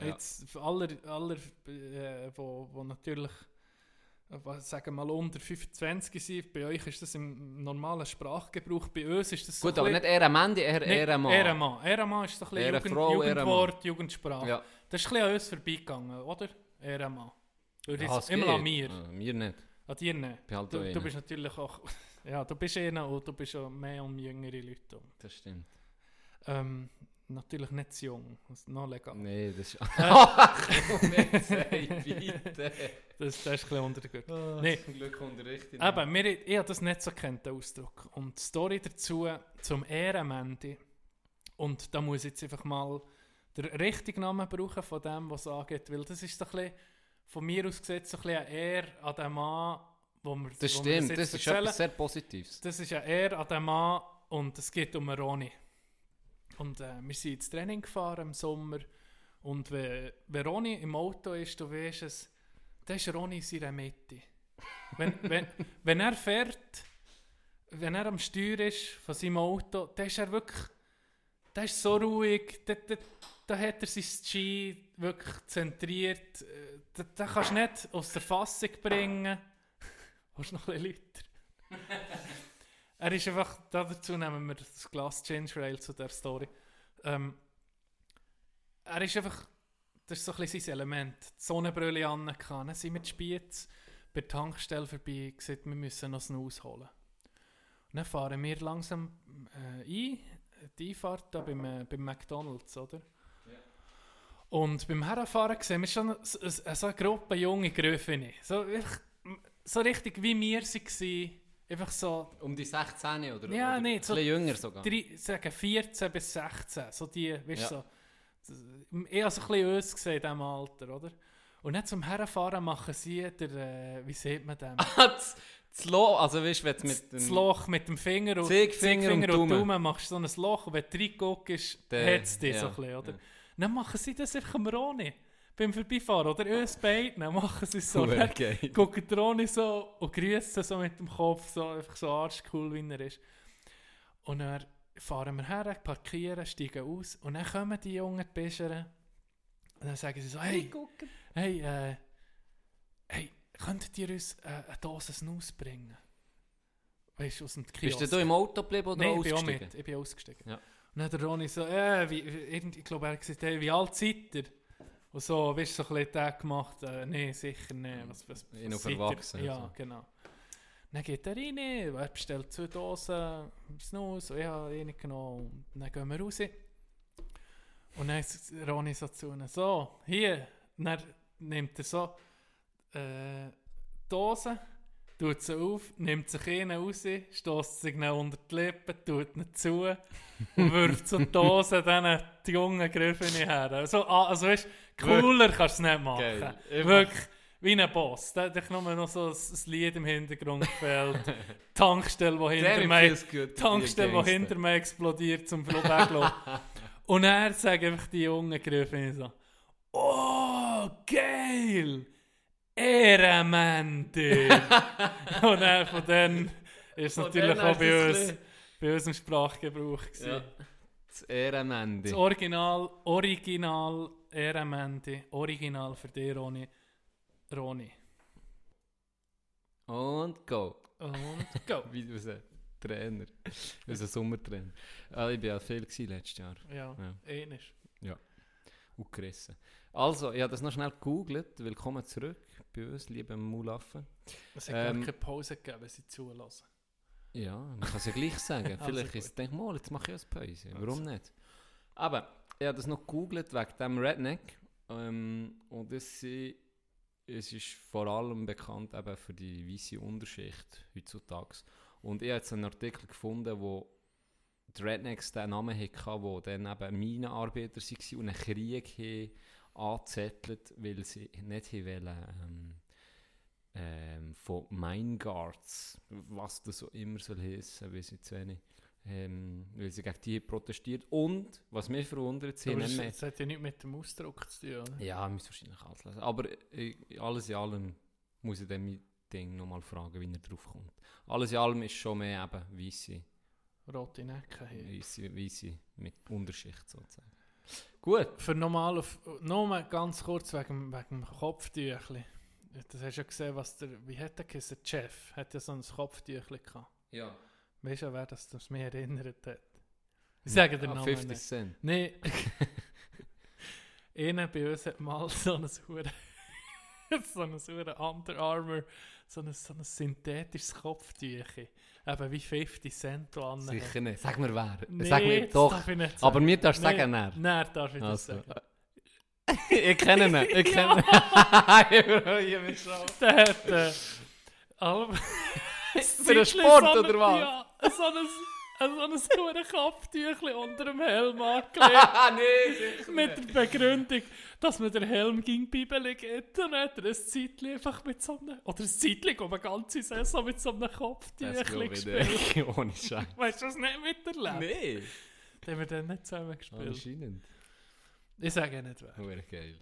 ja. Jetzt für alle, alle äh, wo, wo natürlich äh, was- sagen wir mal unter 25 sind, bei euch ist das im normalen Sprachgebrauch, bei uns ist das so Gut, aber nicht Ehrenmänner, eher Ehrenmann. Ehrenmann. Ehrenmann ist so ein bisschen Jugend, Jugendwort, Jugendsprache. Ja. Das ist ein bisschen an uns vorbeigegangen, oder? Ehrenmann. Würde Ja, es immer an geht. mir. Ja, mir nicht. An dir nicht. Du, auch du bist natürlich auch... [LAUGHS] Ja, du bist einer und du bist auch mehr um jüngere Leute. Das stimmt. Ähm, natürlich nicht zu jung. Das ist noch legal. Nee, das ist... [LAUGHS] [LAUGHS] Äh, Komm jetzt, hey, bitte. Das, das ist ein bisschen unter der Gürtel. Oh, Nee. Zum Glück unterrichtet. Eben, mir, ich habe das nicht so kennt, den Ausdruck. Und die Story dazu zum Ehrenmende. Und da muss ich jetzt einfach mal den richtigen Namen brauchen von dem, was angeht. Weil das ist so ein bisschen, von mir aus gesehen, so ein bisschen Ehre an den Mann, wo wir Das wo wir stimmt, jetzt das ist erzählen. etwas sehr Positives. Das ist eine Ehre an den Mann und es geht um Ronny. Und äh, wir sind ins Training gefahren im Sommer. Und wenn, wenn Ronny im Auto ist, du weißt es, dann ist Ronny in seiner Mitte. Wenn, [LAUGHS] wenn, wenn er fährt, wenn er am Steuer ist von seinem Auto, dann ist er wirklich, der ist so ruhig, da, da, da hat er sein Ski wirklich zentriert, äh, da, da kannst du nicht aus der Fassung bringen. Hast noch ein bisschen lauter? [LAUGHS] er ist einfach, da dazu nehmen wir das Glas Ginger Ale zu der Story. Ähm, er ist einfach, das ist so ein bisschen sein Element. Die Sonnenbrille an, dann sind wir zu Spiez bei der Tankstelle vorbei, gesagt, wir müssen noch Snus holen. Und dann fahren wir langsam äh, ein, die Einfahrt da beim, äh, beim McDonalds, oder? Und beim Herfahren sehen wir schon so, so so eine Gruppe junge Gröfene. So, so richtig wie wir waren. Einfach so, Um die 16 oder, Ja, oder nee, ein so bisschen jünger sogar. drei, sagen 14 bis 16. So die, weißt Ja. so. Ich habe so ein bisschen uns gesehen in diesem Alter, oder? Und dann zum Herfahren machen sie der, äh, wie sieht man dem? [LAUGHS] das, das Loch, also weißt du, wenn du mit das dem... Loch mit dem Finger und Zeigefinger und und Daumen. Machst du so ein Loch und wenn du reinguckst, hat es dich so ja, ein bisschen, oder? ja. Dann machen sie das einfach am Roni. Beim Vorbeifahren, oder? Uns beiden dann machen sie es so. [LAUGHS] Dann geil. gucken der Roni so und grüßen so mit dem Kopf, so einfach so arschcool, wie er ist. Und dann fahren wir her, parkieren, steigen aus und dann kommen die jungen Bischeren und dann sagen sie so, hey, hey, äh, hey, könntet ihr uns äh, eine Dose Snus bringen? Weißt du, aus dem Kiosk. Bist du da im Auto geblieben oder Nein, ich bin auch ausgestiegen? mit. Ich bin ausgestiegen. Ja. Und dann hat der Ronny so, äh, wie, ich glaube, er hat gesagt, hey, wie alt seid ihr? Und so, weißt du, so ein bisschen Tag gemacht, äh, nee, sicher nicht. Was, was, seid ihr? verwachsen, Ja, so. genau. Dann geht er rein, er bestellt zwei Dosen Snus, und ich habe eine genommen. Und dann gehen wir raus. Und dann ist Ronny so zu ihnen, so, hier, Und dann nimmt er so äh, Dose, tut sie auf, nimmt sich eine raus, stößt sich unter die Lippen, tut ihn zu und wirft so die Dose dann die jungen Griffen her. Also, ah, also weißt, cooler kannst du es nicht machen. Geil. Wirklich, wie ein Boss. Da hat nur noch so ein, ein Lied im Hintergrund gefällt. [LAUGHS] Tankstelle, die hinter mir Tankstelle, gangster. hinter mir explodiert zum Weglaufen. [LAUGHS] Und er sagt einfach die jungen Griffen so, oh, geil! Ehrenmänner! [LAUGHS] Und dann von dann ist es natürlich auch bei uns, bei uns im Sprachgebrauch gewesen. Ja. Das Ehrenmende. Das Original, Original Ehrenmänner, Original für dich, Roni. Roni. Und go. Und [LAUGHS] go. Wie du sagst. Trainer. Unser Sommertrainer. Ah, ich war ja viel letztes Jahr. Ja, Ja. ähnlich. Und gerissen. Also, ich habe das noch schnell gegoogelt. Willkommen zurück bei uns, liebe Mulaffen. Es hat Ähm, gar keine Pause gegeben, wenn sie zulassen. Ja, man kann es ja gleich sagen. [LAUGHS] Also Vielleicht gut. ist es, denk mal, jetzt mache ich eine Pause. Warum nicht? Aber ich habe das noch gegoogelt wegen dem Redneck. Ähm, und es ist vor allem bekannt eben für die weiße Unterschicht heutzutage. Und ich habe jetzt einen Artikel gefunden, wo die Rednecks den Namen hatten, wo dann eben Minenarbeiter waren und einen Krieg haben angezettelt, weil sie nicht wollen, ähm, ähm, von Mineguards, was das so immer soll heissen, weiß ich jetzt wenig, ähm, weil sie gegen die protestiert. Und, was mich verwundert, sie haben das, nicht hat ja nichts mit dem Ausdruck zu tun, oder? Ja, müsste wahrscheinlich alles lesen. Aber äh, alles in allem muss ich dann mein Ding nochmal fragen, wie er drauf kommt. Alles in allem ist schon mehr eben weisse, Rote Necke hier. weisse, weisse mit Unterschicht sozusagen. Gut. Für normal auf, nur mal ganz kurz wegen, wegen dem Kopftüchli. Das hast du ja gesehen, was der, wie hat der geheißen? Der Chef hat ja so ein Kopftüchli gehabt. Ja. Weißt du, wer das, das mich erinnert hat? Ich sage den Ah, Namen 50 nicht. Cent. Nee. [LAUGHS] Einer bei uns hat mal so ein Hure, [LAUGHS] so ein Hure Under Armour, so ein, so ein synthetisches Kopftüchli. Eben wie 50 Cent an. Sicher nicht. Sag mir wer. Nee, Sag mir das doch. Aber mir darfst du Nee, sagen, er. Nein, darf ich das Also. sagen. [LAUGHS] ich kenne ihn. Ich [LAUGHS] kenne ihn. Der hat äh, Für den Sport oder was? Ja, so ein, so ein hohes Kopftüchli unter dem Helm [LAUGHS] angelegt. Ah, nee, mit der Begründung, dass man den Helm gegen die Bibel geht. Dann hat er ein Zeitchen einfach mit so einem, oder ein Zeitchen, um eine ganze Saison mit so einem Kopftüchli gespielt. nicht. [LAUGHS] Ohne Scheiß. Weißt du das nicht miterlebt? Nee. Den haben wir dann nicht zusammen gespielt. Anscheinend. Ich sage nicht wer. Hure geil.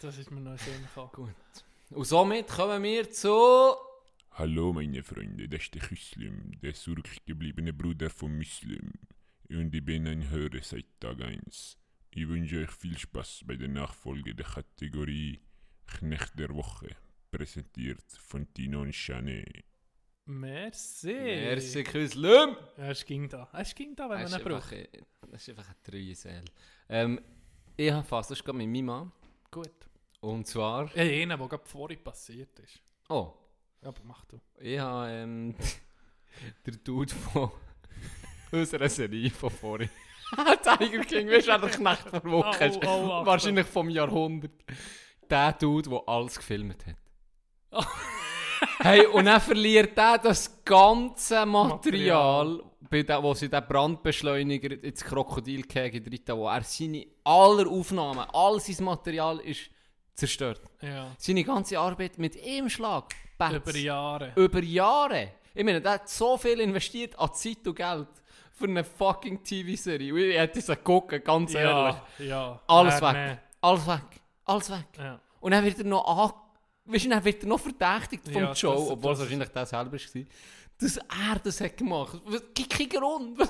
Das ist mir noch Sinn gekommen. Gut. Und somit kommen wir zu Hallo meine Freunde, das ist der Küslim, der zurückgebliebene Bruder von Muslim. Und ich bin ein Hörer seit Tag 1. Ich wünsche euch viel Spaß bei der Nachfolge der Kategorie Knecht der Woche, präsentiert von Tino und Chanet. Merci. Merci, Küslüm! Ja, es ging da. Es ging da, wenn Das man ist, ihn einfach, braucht. das ist einfach eine treue Seele. Ähm, ich habe fast, das ist gerade mit meinem Mann. Gut. Und zwar... Hey, einer, der gerade vorhin passiert ist. Oh, Ja, aber mach du. ich habe ähm, [LAUGHS] der Dude von [LAUGHS] unserer Serie von vorhin. [LAUGHS] Tiger King, weißt du, der Knecht der Woche ist? Oh, oh, oh. Wahrscheinlich vom Jahrhundert. Der Dude, der alles gefilmt hat. hey, und dann verliert er das ganze Material, bei der, wo sie den Brandbeschleuniger ins Krokodilkäge drin wo er seine aller Aufnahmen, all sein Material ist zerstört. Ja. Seine ganze Arbeit mit einem Schlag. Batz. Über Jahre. Über Jahre. Ich meine, der hat so viel investiert an Zeit und Geld für eine fucking TV-Serie. Ich hätte es gucken, ganz ehrlich. Ja, ja. Alles weg. Alles weg. Alles weg. Ja. Und dann wird er noch an... Weißt du, dann wird er noch verdächtigt vom Ja, Joe, das- obwohl es das- wahrscheinlich der selber war, dass er das hat gemacht. Gibt keinen Grund. [LAUGHS]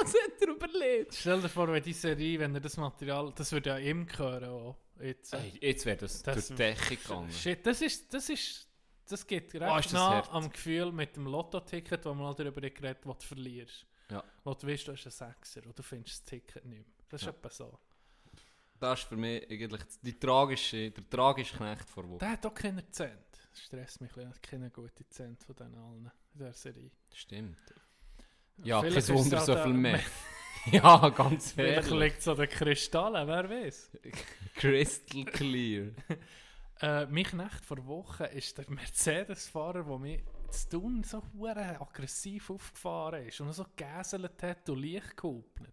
Was hat er überlegt? Stell dir vor, wenn die Serie, wenn er das Material, das würde ja ihm gehören. Auch. Jetzt, Hey, jetzt wäre das, Das- durch die Decke gegangen. Shit, das ist, das ist, das geht recht Ah, ist das nah hart. am Gefühl mit dem Lotto-Ticket, wo man mal darüber geredet was du verlierst. Ja. Wo du weißt, du hast einen Sechser und du findest das Ticket nicht mehr. Das ist Ja. etwa so. Das ist für mich eigentlich die tragische, der tragische Knecht vor Woche. Der hat auch keine Cent. Das stresst mich ein bisschen. Keine gute Cent von den allen in der Serie. Stimmt. Ja, Vielleicht kein Wunder, so viel mehr. [LAUGHS] [LAUGHS] ja, ganz Vielleicht ehrlich. liegt es an den Kristallen, wer weiß. [LAUGHS] Crystal clear. Äh, mich Nacht vor Wochen ist der Mercedes-Fahrer, der mich zu tun so aggressiv aufgefahren ist und so gegäselt hat und Licht gehupnet.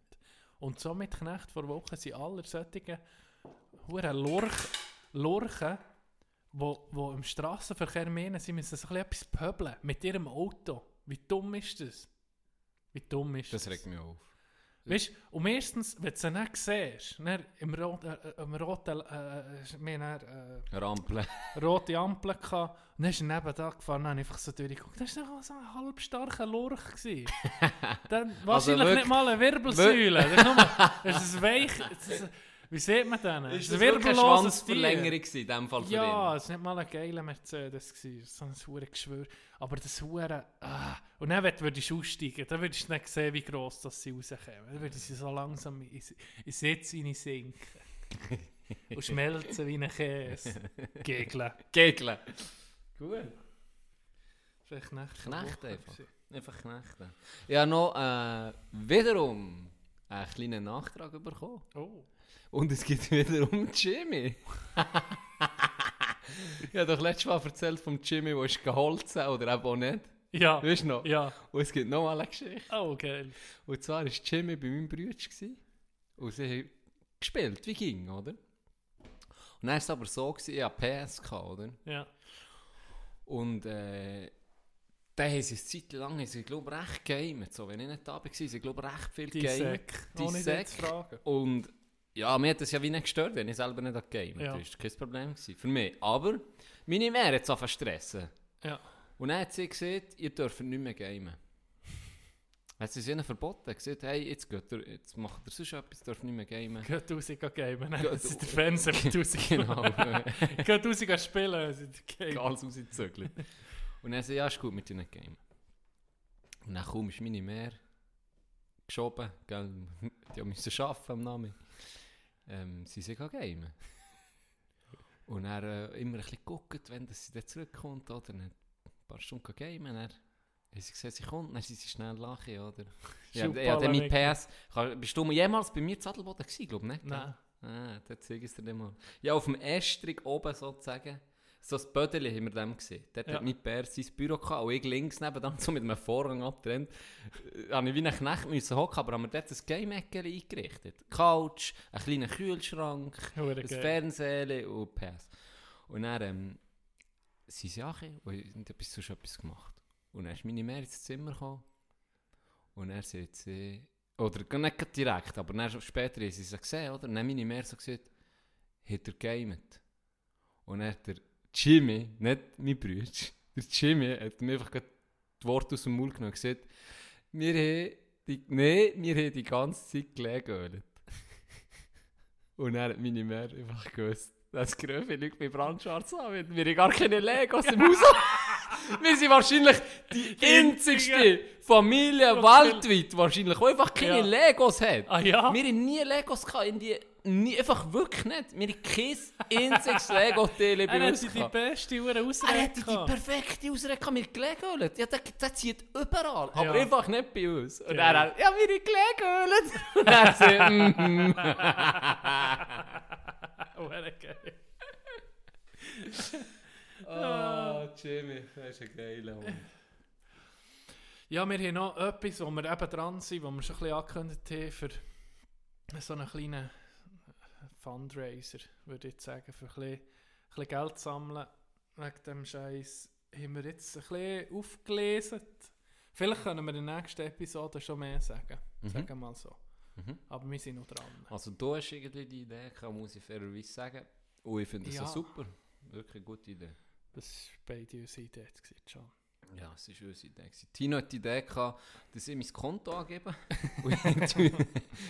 Und so mit Knecht vor Wochen sind alle solche hure Lurch, Lurchen, wo, wo im Straßenverkehr meinen, sie müssen so ein bisschen etwas pöbeln mit ihrem Auto. Wie dumm ist das? Wie dumm ist das? Das regt mich auf. Weißt du, und meistens, wenn du sie nicht siehst, dann im roten, äh, im roten, äh, äh, haben dann, äh, Rampel. [LAUGHS] rote Ampel gehabt. Und dann ist er neben da gefahren und einfach so durchgeguckt. Das war doch so ein halb starker Lurch. gewesen. [LAUGHS] dann wahrscheinlich wirklich- nicht mal eine Wirbelsäule. Das ist, nur, das ist ein weich. Das ist, wie sieht man? Das Ist das wirklich eine. Schwanzverlängerung in dem Fall für Ja, ihn? es war nicht mal ein geiler Mercedes. gewesen. So ein hure Geschwür. Aber das hure. Ah. Und dann, du würdest aussteigen dann würdest du nicht sehen, wie gross das sie rauskommen. Dann würden sie so langsam in, in Sitz sinken. [LAUGHS] und schmelzen wie ein Käse. Gegeln. Gegeln. Gut. Vielleicht Knecht. vor Knecht Woche einfach. Einfach knechten. Ja, noch äh, wiederum einen kleinen Nachtrag bekommen. Oh. Und es geht [LAUGHS] wiederum Jimmy. ich habe doch letztes Mal erzählt vom Jimmy, der ist geholzen oder eben auch nicht. Ja. Weißt du noch? Ja. Und es gibt noch mal eine Geschichte. Oh, geil. Und zwar war Jimmy bei meinem Bruder. gewesen. Und sie haben gespielt, wie ging, oder? Und dann war es aber so, gewesen, ich hatte PS, gehabt, oder? Ja. Und äh, dann haben sie eine Zeit lang, sie, glaube ich, recht gamet. So, wenn ich nicht da war, sie, glaube ich, recht viel Die gamet. Säck. Die Säck. zu fragen. Und ja, mir hat das ja wie nicht gestört, wenn ich selber nicht gamet Ja. Das war kein Problem gewesen, für mich. Aber meine Mär hat es angefangen stressen. Ja. Und dann hat sie gesagt, ihr dürft nicht mehr gamen. Hat sie es ihnen verboten. gesagt, hey, jetzt, geht ihr, jetzt macht ihr sonst etwas, dürft nicht mehr gamen. Geht raus gehen gamen. Geht- Das ist der Fernseher mit raus. [LAUGHS] genau. [LAUGHS] Geht raus gehen spielen. Das ist der Game. Alles rausgezögert. Und dann sagt ja, ist gut mit deinen Game. Und dann kaum ist meine Mehr geschoben, gell, die müssen arbeiten am Namen. Ähm, sie sind gamen. [LAUGHS] Und er äh, immer ein bisschen geguckt, wenn das sie dann zurückkommt, oder? Dann ein paar Stunden gamen, dann haben sie gesehen, sie kommt, dann sind sie schnell lachen, oder? [LAUGHS] Ja, ja, dann mit weg. PS. Kann- Bist du jemals bei mir zu Adelboden gewesen, glaube ich nicht? Nein. Ah, dann zeige ich es dir mal. Ja, auf dem Estrig oben sozusagen, so das Bödeli haben wir dem gesehen. Dort Ja. hat mein Bär sein Büro gehabt und ich links nebenan [LAUGHS] so mit einem Vorhang abgetrennt. Äh, habe ich wie ein Knecht müssen hocken, aber haben wir dort ein Game-Ecker eingerichtet. Couch, einen kleinen Kühlschrank, ein geil. Fernsehen und PS. Und dann ähm, sind sie angekommen und etwas, sonst etwas gemacht. Und dann ist meine Mär ins Zimmer gekommen und er sagt sie, oder nicht direkt, aber dann später haben sie es gesehen, oder? Und dann meine Mär so gesagt, hat er gamet. Und dann hat Jimmy, nicht mein Bruder, Der Jimmy hat mir einfach die Worte aus dem Mund genommen und gesagt, wir haben die, nee, wir haben die ganze Zeit gelegen. [LAUGHS] Und er hat meine Mär einfach gewusst, dass Gröfe nicht bei Brandscharz haben. Wir haben gar keine Legos im [LAUGHS] Haus. Wir sind wahrscheinlich die einzigste Familie weltweit, wahrscheinlich, die einfach keine Ja. Legos hat. Ah ja? Wir haben nie Legos gehabt, in die, nie, einfach wirklich nicht. Wir haben kein einziges Lego-Teil [LAUGHS] bei Er uns hat die gehabt. beste Uhr Er hätte die perfekte Ausrede gehabt mit Glegölet. Ja, der, der zieht überall, aber Ja. einfach nicht bei uns. Und Ja. er hat, ja, wir haben Glegölet. [LAUGHS] Und er sagt, mhm. [LAUGHS] Geil. Oh, Jimmy, das ist ein geiler Mann. Ja, wir haben noch etwas, wo wir eben dran sind, wo wir schon ein bisschen angekündigt haben für so einen kleinen Fundraiser, würde ich sagen, für ein bisschen, ein bisschen Geld sammeln wegen dem Scheiß. Haben wir jetzt ein bisschen aufgelesen. Vielleicht können wir in der nächsten Episode schon mehr sagen. Sagen wir mal so. Mhm. Aber wir sind noch dran. Also du hast irgendwie die Idee gehabt, muss ich fairerweise sagen. Und ich finde das ja super. Wirklich eine gute Idee. Das war beide unsere Idee, schon. Ja, es war unsere Idee. Tino hat die Idee gehabt, dass ich mein Konto angebe. [LAUGHS]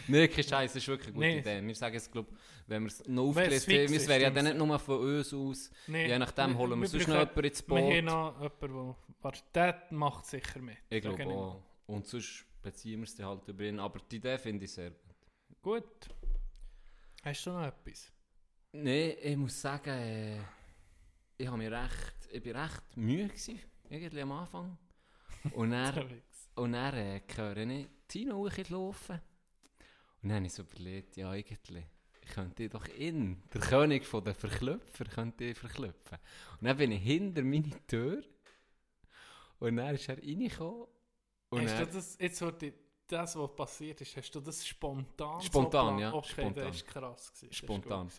Nein, kein Scheiß, das ist wirklich eine gute Nee. Idee. Wir sagen es, glaube wenn wir es noch Wenn es haben, es ist, wäre ja dann nicht nur von uns aus. Nee, Je nachdem holen wir sonst noch jemanden ins Wir haben Boot. noch jemanden, der... Warte, der macht sicher mit. Ich glaube sage auch. Und sonst beziehen wir es dann halt über ihn. Aber die Idee finde ich sehr gut. Gut. Hast du noch etwas? Nein, ich muss sagen, äh, ich, habe mich recht, ich bin recht müde gewesen, irgendwie am Anfang. Und [LAUGHS] dann, und dann äh, höre ich Tino laufen. Und dann habe ich so überlegt, ja eigentlich, ich könnte doch ihn, der König von den Verklöpfer, könnte ich verklöpfen. Und dann bin ich hinter meine Tür und dann ist er reingekommen. Und Hast du dann, das, jetzt wurde das, was passiert ist, hast du das spontan Spontan, so ja, Okay, spontan. das ist krass. Gewesen. Spontan.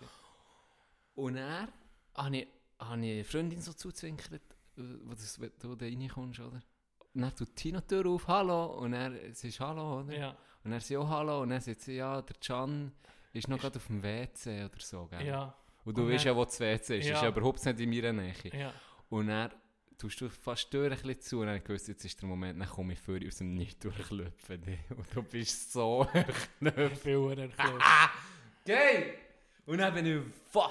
und dann habe ich, habe ich eine Freundin so zuzwinkert, äh, wo, das, wo du da reinkommst, oder? Und dann tut Tino die Tür auf, hallo, und er, sie ist hallo, oder? Ja, Und er sagt auch hallo, und dann sagt sie, ja, der Can ist noch gerade auf dem WC oder so, gell? ja, Und du Und weißt dann- ja, wo das WC ist, Ja. ist ja überhaupt nicht in meiner Nähe. ja. Und dann tust du fast die Tür ein bisschen zu und dann gewusst, jetzt ist der Moment, dann komme ich vor aus dem Nichts durchklopfen. [LAUGHS] Und du bist so knöpf. Viel erklärt. Geil! Und dann bin ich fa,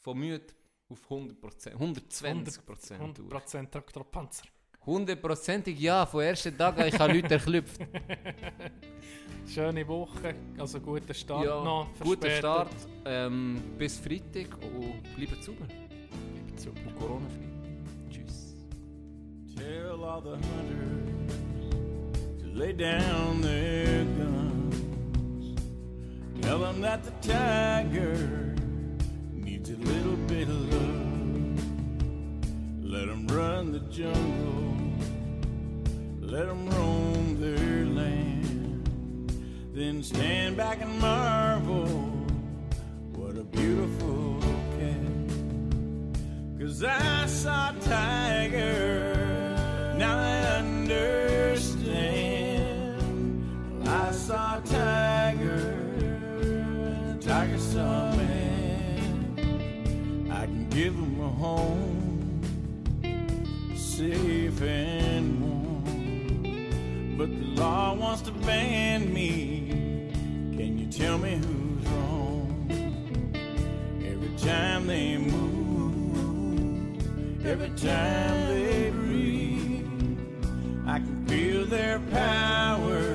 von müde auf 100%, 120% 100% durch. 100% Traktorpanzer. 100%ig ja, vom ersten Tag an, ich habe Leute erklüpft. [LAUGHS] Schöne Woche, also guter Start ja, noch. später. Start. Ähm, bis Freitag und bleibt sauber. Bleibt super. Und Corona-frei. Tschüss. Tell all the hunters to lay down their guns. Tell them that the tiger a little bit of love. Let them run the jungle. Let them roam their land. Then stand back and marvel. What a beautiful cat. Cause I saw a tiger, give them a home, safe and warm. But the law wants to ban me. Can you tell me who's wrong? Every time they move, every time they breathe, I can feel their power,